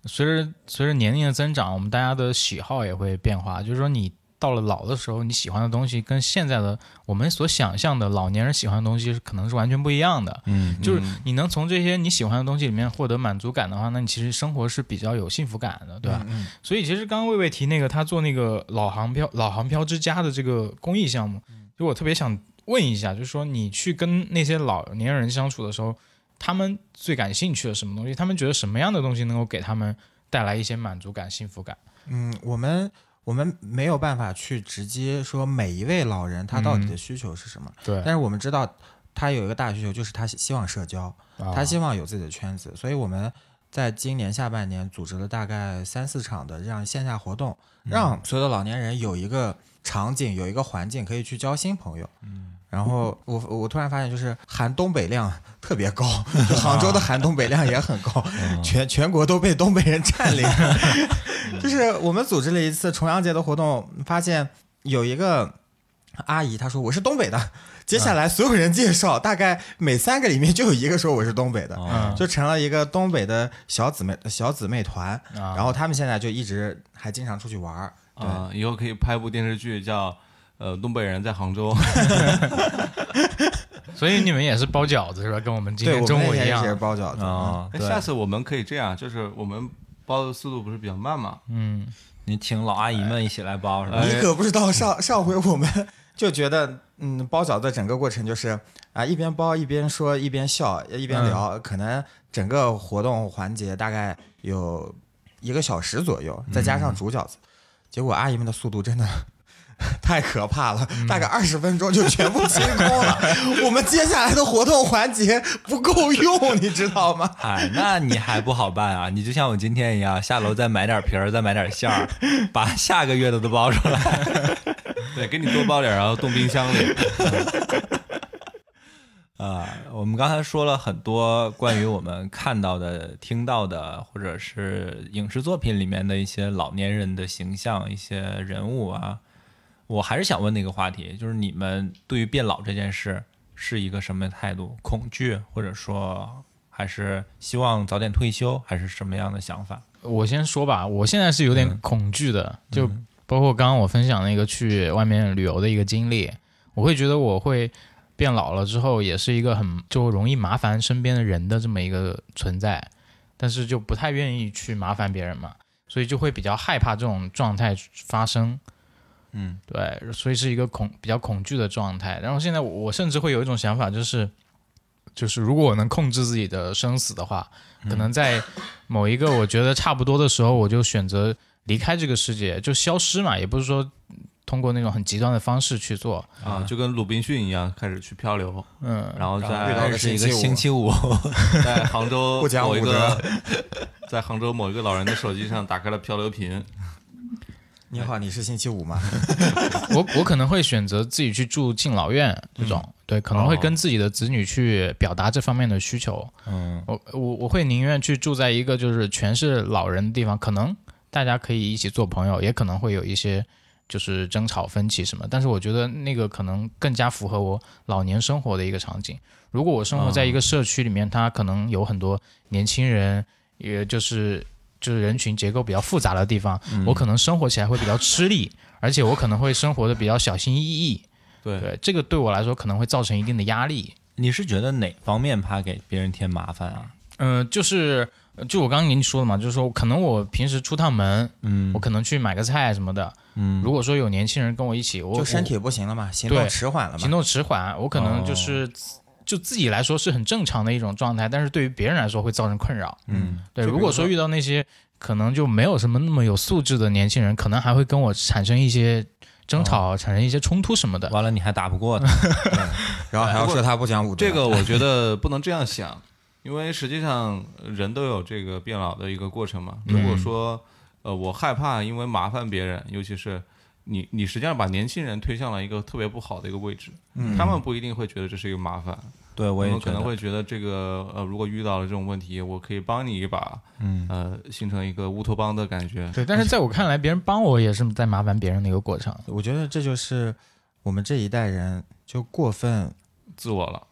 随着随着年龄的增长，我们大家的喜好也会变化。就是说，你到了老的时候，你喜欢的东西跟现在的我们所想象的老年人喜欢的东西是可能是完全不一样的。嗯，就是你能从这些你喜欢的东西里面获得满足感的话，那你其实生活是比较有幸福感的，对吧？嗯所以其实刚刚魏魏提那个他做那个老航漂老航漂之家的这个公益项目，就我特别想问一下，就是说你去跟那些老年人相处的时候，他们最感兴趣的什么东西？他们觉得什么样的东西能够给他们带来一些满足感、幸福感？嗯，我们我们没有办法去直接说每一位老人他到底嗯。的需求是什么，对。但是我们知道他有一个大需求，就是他希希望社交，他希望有自己的圈子，所以我们在今年下半年组织了大概三四场的这样线下活动，让所有的老年人有一个场景，有一个环境可以去交新朋友。然后我我突然发现，就是含东北量特别高，杭州的含东北量也很高，全全国都被东北人占领。就是我们组织了一次重阳节的活动，发现有一个阿姨，她说我是东北的。接下来所有人介绍，大概每三个里面就有一个说我是东北的，哦就成了一个东北的小姊妹小姊妹团。啊然后他们现在就一直还经常出去玩儿，啊、以后可以拍部电视剧叫呃东北人在杭州，所以你们也是包饺子是吧？跟我们今对，天中午一们也。包饺子。啊，哎对，下次我们可以这样，就是我们包的速度不是比较慢嘛？嗯，你请老阿姨们一起来包是吧？哎你可不知道上上回我们 就觉得，嗯，包饺子整个过程就是啊，一边包一边说一边笑一边聊，可能整个活动环节大概有一个小时左右，再加上煮饺子，结果阿姨们的速度真的。太可怕了，大概二十分钟就全部清空了。我们接下来的活动环节不够用，你知道吗？哎，那你还不好办啊？你就像我今天一样，下楼再买点皮儿，再买点馅儿，把下个月的都包出来。对，给你多包点儿，然后冻冰箱里。啊，我们刚才说了很多关于我们看到的、听到的，或者是影视作品里面的一些老年人的形象、一些人物啊。我还是想问那个话题，就是你们对于变老这件事是一个什么态度？恐惧，或者说还是希望早点退休，还是什么样的想法？我先说吧，我现在是有点恐惧的，就包括刚刚我分享那个去外面旅游的一个经历，我会觉得我会变老了之后，也是一个很就容易麻烦身边的人的这么一个存在，但是就不太愿意去麻烦别人嘛，所以就会比较害怕这种状态发生。嗯，对，所以是一个恐比较恐惧的状态。然后现在我我甚至会有一种想法，就是就是如果我能控制自己的生死的话，可能在某一个我觉得差不多的时候，我就选择离开这个世界，就消失嘛，也不是说通过那种很极端的方式去做。啊，就跟鲁滨逊一样，开始去漂流，嗯，然后遇到在是一个星星期五，在杭州不讲武某一个德，在杭州某一个老人的手机上打开了漂流瓶，你好，你是星期五吗？我我可能会选择自己去住敬老院这种，对，可能会哦跟自己的子女去表达这方面的需求。嗯我我我会宁愿去住在一个就是全是老人的地方，可能大家可以一起做朋友，也可能会有一些就是争吵分歧什么，但是我觉得那个可能更加符合我老年生活的一个场景。如果我生活在一个社区里面，它可能有很多年轻人，也就是就是人群结构比较复杂的地方，我可能生活起来会比较吃力，而且我可能会生活的比较小心翼翼。对，对，这个对我来说可能会造成一定的压力。你是觉得哪方面怕给别人添麻烦啊？嗯、就是就我刚刚跟你说的嘛，就是说可能我平时出趟门，嗯我可能去买个菜什么的。嗯如果说有年轻人跟我一起，我就身体不行了嘛，行动迟缓了嘛行。动迟缓，我可能哦就是、就自己来说是很正常的一种状态，但是对于别人来说会造成困扰。嗯对，如果说遇到那些可能就没有什么那么有素质的年轻人，可能还会跟我产生一些争吵，产生一些冲突什么的。完了你还打不过他 然后还要说他不讲武德，这个我觉得不能这样想，因为实际上人都有这个变老的一个过程嘛。如果说呃我害怕因为麻烦别人，尤其是你你实际上把年轻人推向了一个特别不好的一个位置，他们不一定会觉得这是一个麻烦，对我我也觉得们可能会觉得这个呃如果遇到了这种问题，我可以帮你一把，嗯呃形成一个乌托邦的感觉。对，但是在我看来，别人帮我也是在麻烦别人的一个过程。我觉得这就是我们这一代人就过分，自我了，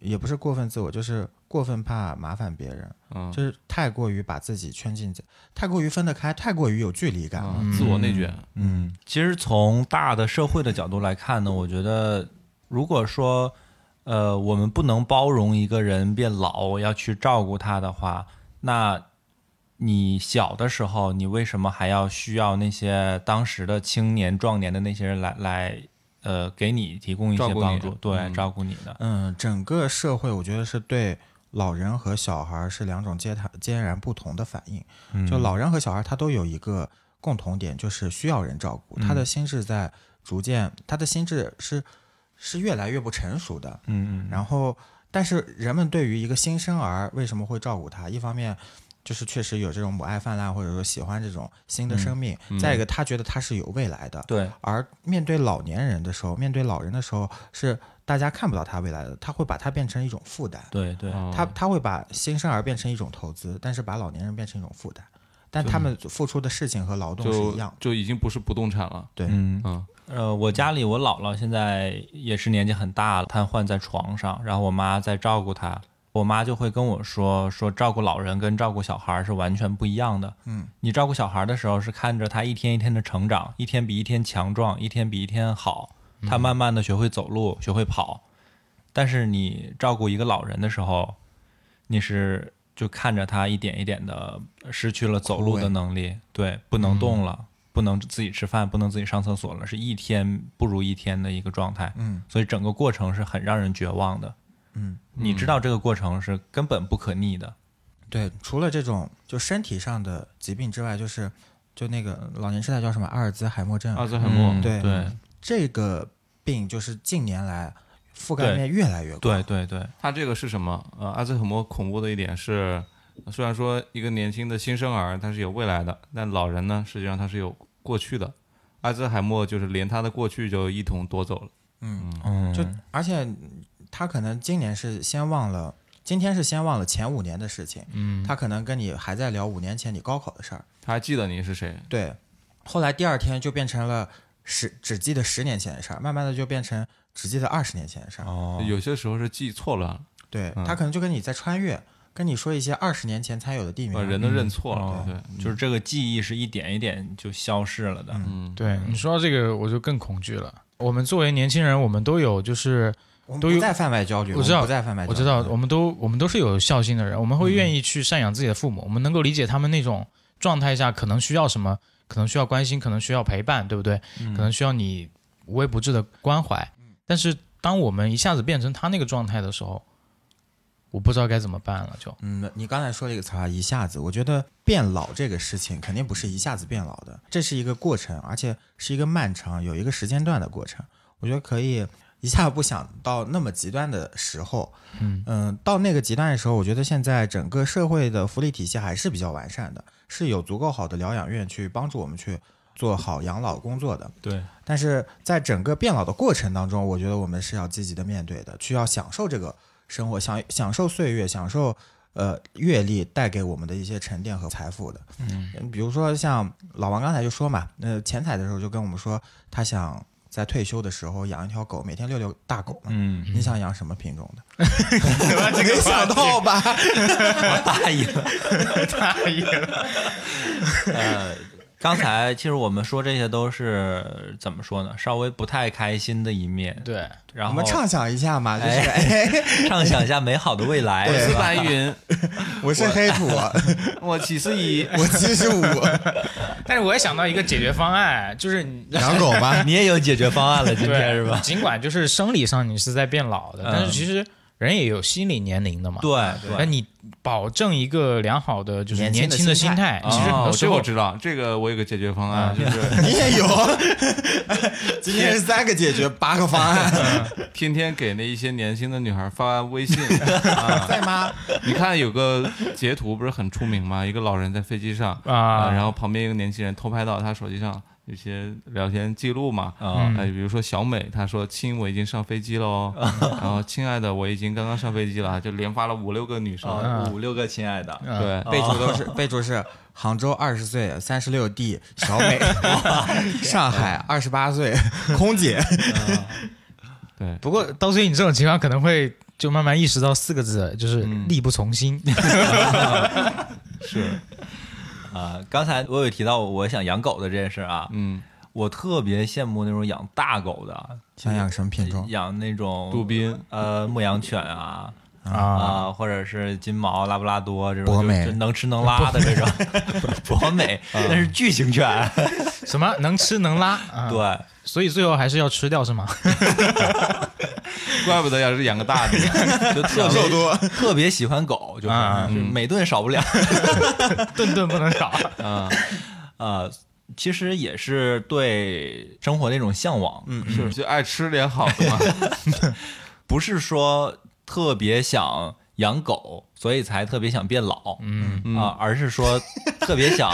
也不是过分自我，就是过分怕麻烦别人，嗯，就是太过于把自己圈进，太过于分得开，太过于有距离感了。嗯自我内卷，嗯其实从大的社会的角度来看呢，我觉得如果说呃我们不能包容一个人变老，要去照顾他的话，那你小的时候，你为什么还要需要那些当时的青年壮年的那些人来来呃给你提供一些帮助？对，嗯照顾你的。嗯，整个社会我觉得是对老人和小孩是两种截然截然不同的反应。嗯就老人和小孩他都有一个共同点，就是需要人照顾，他的心智在逐渐，他的心智是是越来越不成熟的。嗯嗯，然后，但是人们对于一个新生儿为什么会照顾他？一方面就是确实有这种母爱泛滥，或者说喜欢这种新的生命；嗯再一个，他觉得他是有未来的。对，而面对老年人的时候，面对老人的时候，是大家看不到他未来的，他会把它变成一种负担。对对，哦。他他会把新生儿变成一种投资，但是把老年人变成一种负担。但他们付出的事情和劳动是一样的。就已经不是不动产了，对，嗯。嗯。呃，我家里我姥姥现在也是年纪很大了，瘫痪在床上，然后我妈在照顾她，我妈就会跟我说，说照顾老人跟照顾小孩是完全不一样的。嗯，你照顾小孩的时候是看着他一天一天的成长，一天比一天强壮，一天比一天好，他慢慢的学会走路，学会跑。但是你照顾一个老人的时候，你是就看着他一点一点的失去了走路的能力，对，不能动了，不能自己吃饭，不能自己上厕所了，是一天不如一天的一个状态。嗯，所以整个过程是很让人绝望的。嗯，你知道这个过程是根本不可逆的。对，除了这种就身体上的疾病之外，就是就那个老年痴呆叫什么阿尔兹海默症，阿尔兹海默，嗯对对这个病就是近年来覆盖面越来越广。对对对，它这个是什么？呃，阿兹海默恐怖的一点是，虽然说一个年轻的新生儿他是有未来的，但老人呢，实际上他是有过去的。阿兹海默就是连他的过去就一同夺走了。嗯，嗯，就而且他可能今年是先忘了，今天是先忘了前五年的事情，嗯，他可能跟你还在聊五年前你高考的事儿。他还记得你是谁？对，后来第二天就变成了十只记得十年前的事儿，慢慢的就变成只记得二十年前的事儿。哦，有些时候是记错了，对、嗯他可能就跟你在穿越，跟你说一些二十年前才有的地名。把人都认错了。哦对，就是这个记忆是一点一点就消失了的。嗯，对你说到这个，我就更恐惧了。我们作为年轻人，我们都有就是都有我们不再贩卖焦虑，我知道们不再贩卖焦虑。我知道，我们都我们都是有孝心的人，我们会愿意去赡养自己的父母，我们能够理解他们那种状态下可能需要什么，可能需要关心，可能需要陪伴，对不对？可能需要你无微不至的关怀。但是当我们一下子变成他那个状态的时候，我不知道该怎么办了，就嗯，你刚才说了一个词啊，一下子，我觉得变老这个事情肯定不是一下子变老的，这是一个过程，而且是一个漫长、有一个时间段的过程。我觉得可以一下不想到那么极端的时候，嗯到那个极端的时候，我觉得现在整个社会的福利体系还是比较完善的，是有足够好的疗养院去帮助我们去做好养老工作的。对，但是在整个变老的过程当中，我觉得我们是要积极的面对的，去要享受这个生活，享享受岁月，享受呃阅历带给我们的一些沉淀和财富的。嗯，比如说像老王刚才就说嘛，呃，钱财的时候就跟我们说，他想在退休的时候养一条狗，每天遛遛大狗嘛。嗯，你想养什么品种的？没想到吧？大意了。大意了。呃，刚才其实我们说这些都是怎么说呢？稍微不太开心的一面。，对，然后我们畅想一下嘛，就是哎哎，畅想一下美好的未来。我是白云，我是黑土，我七十一，我七十五，但是我也想到一个解决方案，就是养狗吗？你也有解决方案了，今天是吧？尽管就是生理上你是在变老的，嗯但是其实人也有心理年龄的嘛。对那对，你保证一个良好的就是年轻的心心态，态其实很哦多时候这我知道，这个我有个解决方案，嗯就是。你也有，今天是三个解决八个方案，天。天给那一些年轻的女孩发微信。啊。在吗？你看有个截图不是很出名吗？一个老人在飞机上啊然后旁边一个年轻人偷拍到他手机上有些聊天记录嘛。啊嗯哎，比如说小美，她说：“亲，我已经上飞机了哦。”然后，亲爱的，我已经刚刚上飞机了，就连发了五六个女生。啊，五六个亲爱的，嗯对，备注都是备注是杭州二十岁三十六 D 小美，上海二十八岁空姐，对，不过到最后你这种情况可能会就慢慢意识到四个字，就是嗯力不从心。是啊。刚才我有提到我想养狗的这件事啊，嗯，我特别羡慕那种养大狗的，想养什么品种？养那种杜宾，呃牧羊犬啊。啊，啊，或者是金毛、拉布拉多这种，就博美就能吃能拉的这种，博美那是巨型犬，什么能吃能拉啊？，对，所以最后还是要吃掉是吗？怪不得要是养个大的。就特别多，特别喜欢狗，就每顿少不了。顿顿不能少。啊，呃，其实也是对生活的一种向往，嗯，是就爱吃点好的嘛。不是说特别想养狗，所以才特别想变老，嗯嗯啊，而是说特别想。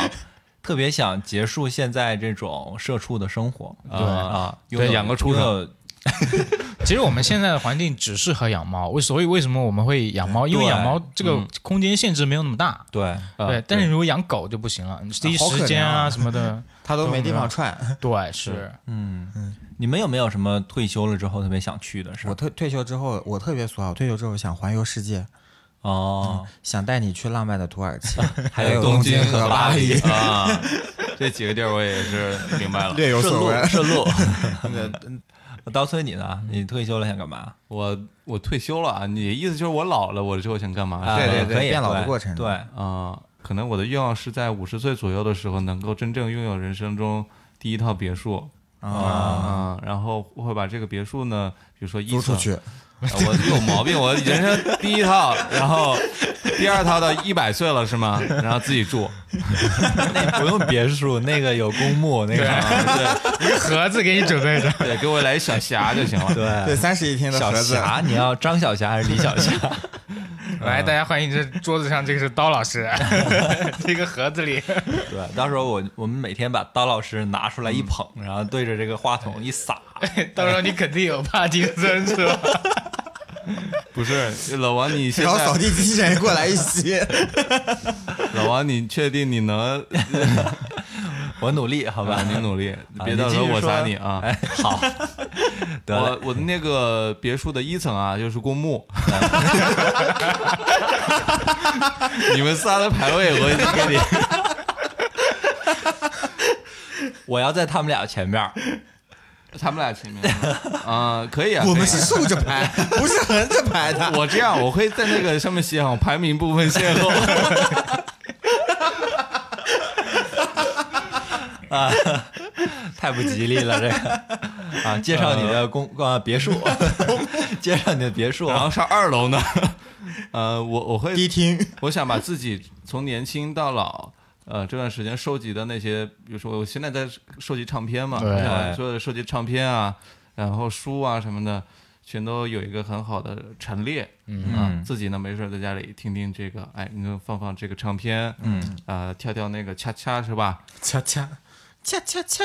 特别想结束现在这种社畜的生活，对。啊，对养个畜生。其实我们现在的环境只适合养猫，为 所以为什么我们会养猫？因为养猫这个嗯。空间限制没有那么大。对，啊。对，但是如果养狗就不行了，你第一时间啊啊什么的，它都没地方串。对，是。嗯。嗯。你们有没有什么退休了之后特别想去的事儿？我退退休之后，我特别俗啊，我退休之后想环游世界，哦，想带你去浪漫的土耳其，还有东京和巴黎，啊，这几个地儿我也是明白了。略有顺路所闻。顺路。那个嗯刀崔你呢？你退休了想干嘛？我我退休了啊，你的意思就是我老了，我之后想干嘛？啊对对对可以变老的对过程对，啊、可能我的愿望是在五十岁左右的时候，能够真正拥有人生中第一套别墅啊，啊、然后我会把这个别墅呢，比如说一层，租出去，啊我有毛病，我人生第一套，然后第二套到一百岁了是吗？然后自己住，那不用别墅，那个有公墓，那个一个盒子给你准备着。对，给我来一小霞就行了。对，对。三室一厅的小盒子，霞，你要张小霞还是李小霞？来，大家欢迎这桌子上这个是刀老师，这个盒子里，对，到时候我我们每天把刀老师拿出来一捧，然后对着这个话筒一撒，到时候你肯定有帕金森是吧？不是老王，你现然后扫地机器人过来一吸，老王，你确定你能？我努力，好吧？你努力，啊别到时候我砸你啊！哎，好，得，我我的那个别墅的一层啊，就是公墓。你们仨的排位我已经给你，我要在他们俩前面，他们俩前面 啊、可以啊。我们是竖着排，不是横着排的。我这样，我会在那个上面写好排名部分先后。太不吉利了，这个。啊，介绍你的公啊别墅，介绍你的别墅，然后上二楼呢，呃，我我会迪厅，我想把自己从年轻到老，呃，这段时间收集的那些，比如说我现在在收集唱片嘛，对。我想把所有的收集唱片啊，然后书啊什么的，全都有一个很好的陈列，嗯。啊，自己呢没事在家里听听这个，哎，你就放放这个唱片，嗯，啊，跳跳那个恰恰是吧？恰恰恰恰恰，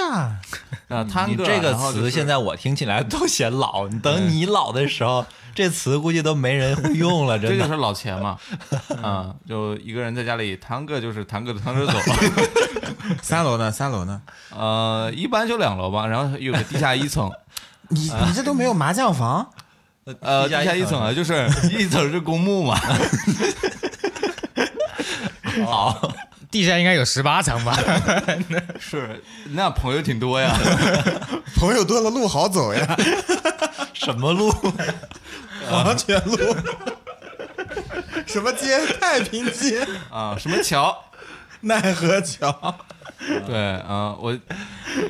啊，探戈，你这个词现在我听起来都显老，你等你老的时候，这词估计都没人会用了，这就是老钱嘛，啊，就一个人在家里探戈，就是探戈的探戈走，三楼呢？三楼呢？呃，一般就两楼吧，然后有个地下一层，你。你这都没有麻将房？呃，地下一层啊，就是一层是公墓嘛，好，地下应该有十八层吧？是，那朋友挺多呀，朋友多了路好走呀，什么路？黄泉路，什么街？太平街、啊，什么桥？奈何桥。对啊，我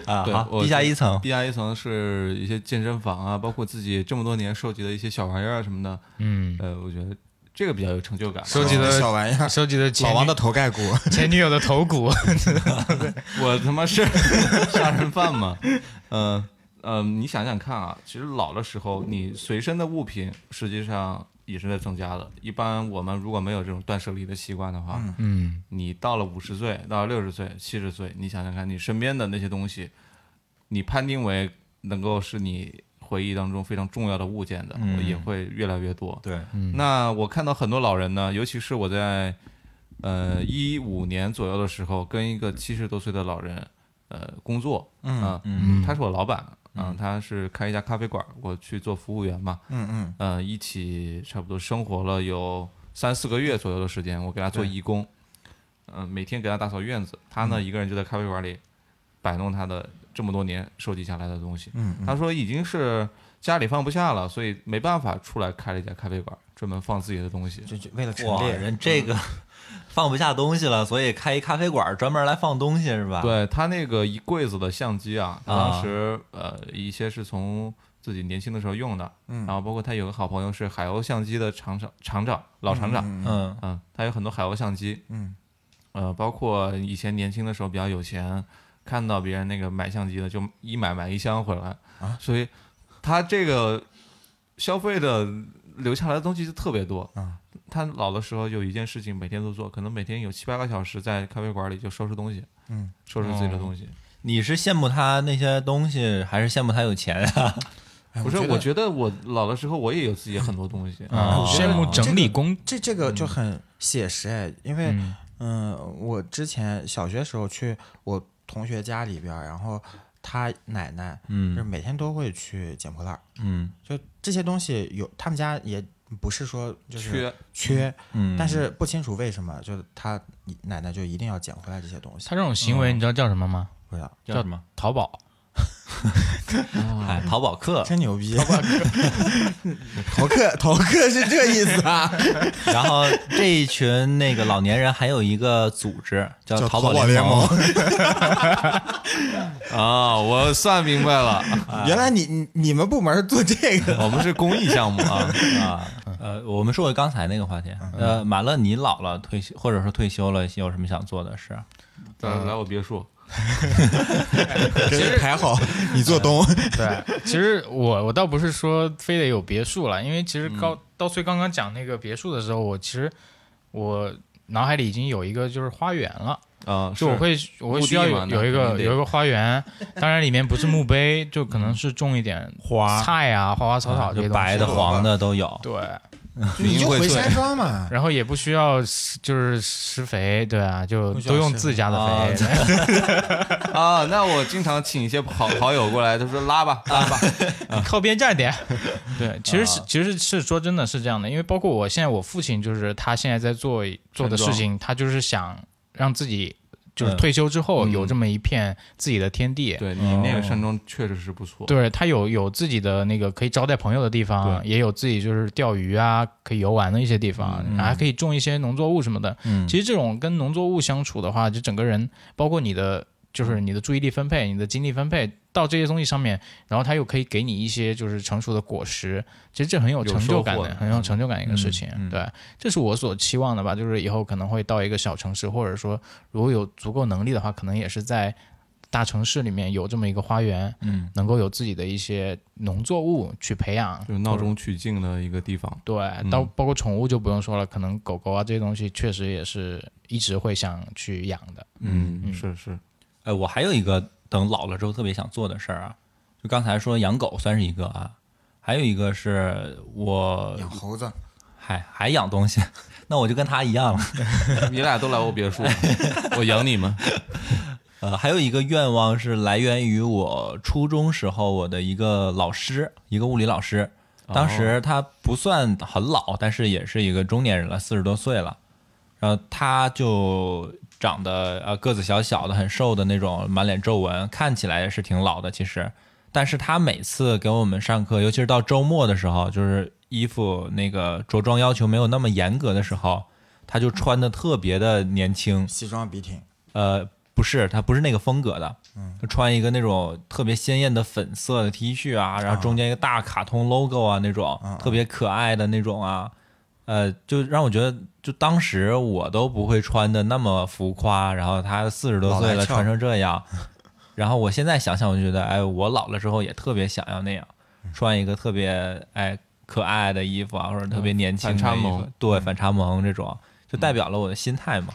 啊，好，地下一层，地下一层是一些健身房啊，包括自己这么多年收集的一些小玩意儿啊什么的，嗯，呃，我觉得这个比较有成就感。收集的小玩意儿，收集的老王的头盖骨。前女友的头骨，我他妈是 杀人犯吗？嗯、嗯、你想想看啊，其实老的时候，你随身的物品实际上也是在增加的。一般我们如果没有这种断舍离的习惯的话，嗯，你到了五十岁，到了六十岁、七十岁，你想想看，你身边的那些东西，你判定为能够是你回忆当中非常重要的物件的，嗯。也会越来越多。对，那我看到很多老人呢，尤其是我在呃一五年左右的时候，跟一个七十多岁的老人呃工作，嗯啊嗯他是我老板，嗯、他是开一家咖啡馆，我去做服务员嘛，嗯嗯。呃，一起差不多生活了有三四个月左右的时间，我给他做义工，嗯、每天给他打扫院子，他呢、一个人就在咖啡馆里摆弄他的这么多年收集下来的东西。嗯嗯，他说已经是家里放不下了，所以没办法出来开了一家咖啡馆，专门放自己的东西。就就为了陈哇，列。人这个放不下东西了，所以开一咖啡馆专门来放东西是吧？，对他那个一柜子的相机啊，啊。当时呃一些是从自己年轻的时候用的，嗯。然后包括他有个好朋友是海鸥相机的厂长厂长老厂长，嗯嗯。嗯，他有很多海鸥相机，嗯。呃，包括以前年轻的时候比较有钱，看到别人那个买相机的，就一买买一箱回来。啊？所以他这个消费的留下来的东西就特别多。啊。他老的时候有一件事情每天都做，可能每天有七八个小时在咖啡馆里就收拾东西，嗯，收拾自己的东西。你是羡慕他那些东西，还是羡慕他有钱啊？不是，哎我我觉得我老的时候我也有自己很多东西。啊。我羡慕整理工，这这个就很写实哎，因为嗯。嗯，我之前小学时候去我同学家里边儿，然后他奶奶就是嗯每天都会去捡破烂儿，嗯。就这些东西有他们家也不是说就是缺。缺，嗯，但是不清楚为什么，就是他奶奶就一定要捡回来这些东西。他，这种行为你知道叫什么吗？不知道，叫什么？淘宝。哎，淘宝客。真牛逼！淘客 淘客淘客是这意思啊？然后这一群那个老年人还有一个组织叫叫淘宝联盟盟。啊，我算明白了，原来你你你们部门做这个？我们是公益项目啊。啊。呃，我们说回刚才那个话题。呃，马乐，你老了退休或者说退休了，有什么想做的事？来来我别墅，真是排好，你做东。对，其实我我倒不是说非得有别墅了，因为其实嗯高刀崔刚刚讲那个别墅的时候，我其实我脑海里已经有一个就是花园了，啊，就我会我会需要有有一个有一个花园，当然里面不是墓碑，就可能是种一点花菜啊、花花草草这些白的、黄的都有。对，你就回山庄嘛。然后也不需要就是施肥，对啊，就都用自家的啊肥，啊，那我经常请一些好好友过来，他说拉吧拉吧，靠边站点。对，其实是其实是说真的是这样的，因为包括我现在我父亲就是他现在在做做的事情，他就是想让自己就是嗯。退休之后嗯。有这么一片自己的天地。对你那个山庄确实是不错，对他有有自己的那个可以招待朋友的地方，也有自己就是钓鱼啊，可以游玩的一些地方，嗯。还可以种一些农作物什么的。嗯，其实这种跟农作物相处的话，就整个人，包括你的就是你的注意力分配、你的精力分配到这些东西上面，然后它又可以给你一些就是成熟的果实，其实这很有有成就感的，很有成就感的一个事情。嗯。嗯对，这是我所期望的吧，就是以后可能会到一个小城市，或者说如果有足够能力的话，可能也是在大城市里面有这么一个花园，嗯。能够有自己的一些农作物去培养，就闹中取静的一个地方。对，到包括宠物就不用说了，可能狗狗啊这些东西确实也是一直会想去养的。嗯，嗯。是是，呃，我还有一个等老了之后特别想做的事儿啊，就刚才说养狗算是一个啊，还有一个是我养猴子，还还养东西，那我就跟他一样了。你俩都来我别墅，我养你们。呃，还有一个愿望是来源于我初中时候我的一个老师，一个物理老师。当时他不算很老，但是也是一个中年人了，四十多岁了。然后他就长得呃个子小小的，很瘦的那种，满脸皱纹，看起来也是挺老的。其实，但是他每次给我们上课，尤其是到周末的时候，就是衣服那个着装要求没有那么严格的时候，他就穿的特别的年轻。西装笔挺，呃，不是，他不是那个风格的，嗯穿一个那种特别鲜艳的粉色的 T 恤啊，然后中间一个大卡通 logo 啊那种，特别可爱的那种啊，呃，就让我觉得，就当时我都不会穿的那么浮夸，然后他四十多岁了穿成这样，然后我现在想想，我就觉得，哎，我老了之后也特别想要那样，穿一个特别哎可爱的衣服啊，或者特别年轻的衣服反差萌。对，反差萌这种，就代表了我的心态嘛，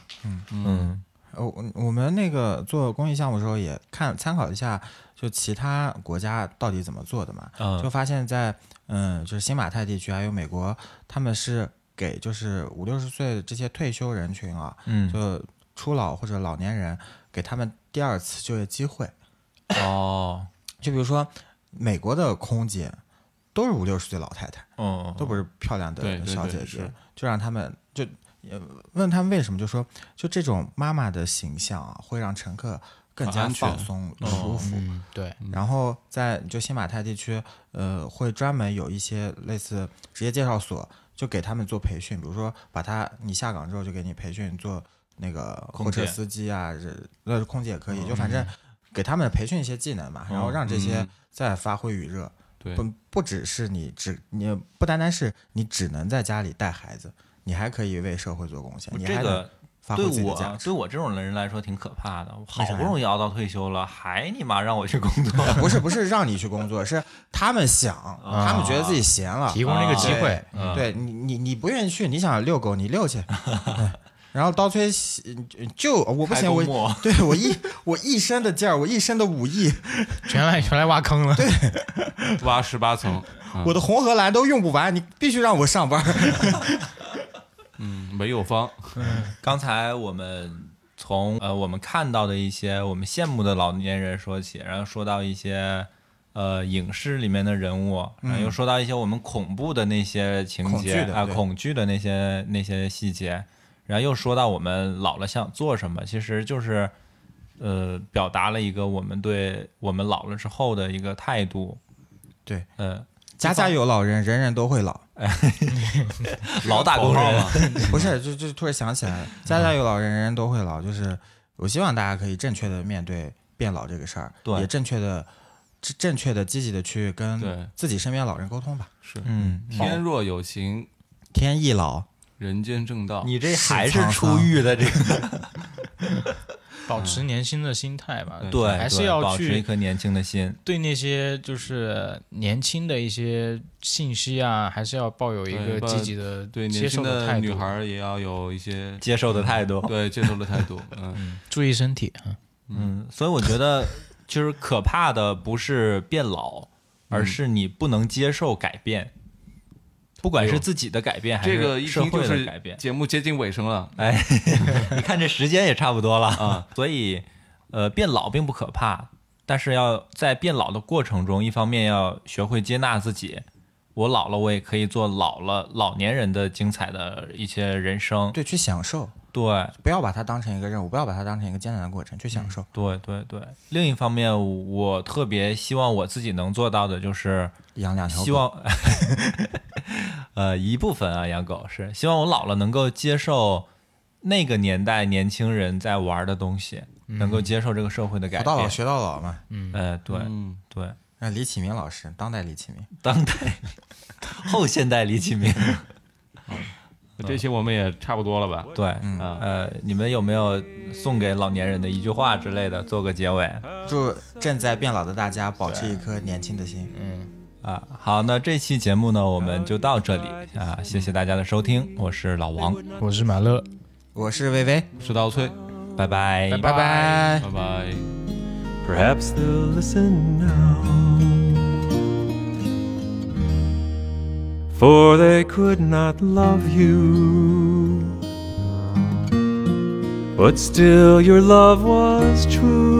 嗯。呃，我我们那个做公益项目的时候也看参考一下，就其他国家到底怎么做的嘛，嗯。就发现在嗯，就是新马泰地区还有美国，他们是给就是五六十岁的这些退休人群啊，嗯，就初老或者老年人，给他们第二次就业机会。哦，就比如说美国的空姐都是五六十岁老太太，嗯，都不是漂亮的小姐姐就让他们就呃问他们为什么，就说就这种妈妈的形象啊，会让乘客更加放松舒服。嗯，对，然后在就新马泰地区，呃，会专门有一些类似职业介绍所，就给他们做培训，比如说把他你下岗之后就给你培训做那个空货车司机啊，这那空姐也可以，就反正给他们培训一些技能嘛，然后让这些嗯再发挥余热。对，不不只是你只你不单单是你只能在家里带孩子，你还可以为社会做贡献，你还能这个发对我挥自己的价值。对我这种人来说挺可怕的，好不容易熬到退休了，还你妈让我去工作，不是不是让你去工作，是他们想，他们觉得自己闲了，提供这个机会对，嗯对你你你不愿意去，你想遛狗，你遛去。对 然后刀崔就我不行，我对我一我一身的劲儿，我一身的武艺，全来全来挖坑了。对，挖十八层，嗯我的红和蓝都用不完，你必须让我上班。嗯，没有方，刚才我们从呃我们看到的一些我们羡慕的老年人说起，然后说到一些呃影视里面的人物，然后又说到一些我们恐怖的那些情节啊，恐惧的那些那些细节，然后又说到我们老了想做什么，其实就是呃表达了一个我们对我们老了之后的一个态度。对，呃，家家有老人，人人都会老。老打工人。嘛，不是，就就突然想起来了，家家有老人，人人都会老。就是我希望大家可以正确的面对变老这个事儿，对。也正确的、正正确的、积极的去跟自己身边老人沟通吧。是。嗯，天若有情，天亦老，人间正道。你这还是沧出狱的这个，保持年轻的心态吧，对，还是要去保持一颗年轻的心。对那些就是年轻的一些信息啊，还是要抱有一个积极的对接年轻的态度，女孩儿也要有一些接受的态度，对接受的态度。嗯，注意身体啊。嗯，所以我觉得就是可怕的不是变老，而是你不能接受改变，不管是自己的改变还这个一是社会听就是的改变。节目接近尾声了哎，你看这时间也差不多了啊，所以呃，变老并不可怕，但是要在变老的过程中，一方面要学会接纳自己。我老了，我也可以做老了老年人的精彩的一些人生。对，去享受，对，不要把它当成一个任务，不要把它当成一个艰难的过程，去享受。对对对，另一方面，我特别希望我自己能做到的就是，养两条狗，希望，呃，一部分啊，养狗是希望我老了能够接受那个年代年轻人在玩的东西，能够接受这个社会的改变。活到老学到老嘛。呃，对嗯，对，那李启明老师，当代李启明，当代 后现代李启明，这些我们也差不多了吧？对，嗯呃，你们有没有送给老年人的一句话之类的，做个结尾？祝正在变老的大家保持一颗年轻的心。啊，好，那这期节目呢，我们就到这里啊，谢谢大家的收听，我是老王，我是马乐，我是薇薇，是刀崔，拜拜，拜拜。拜拜。Perhaps they'll listen now. For they could not love you. But still, your love was true.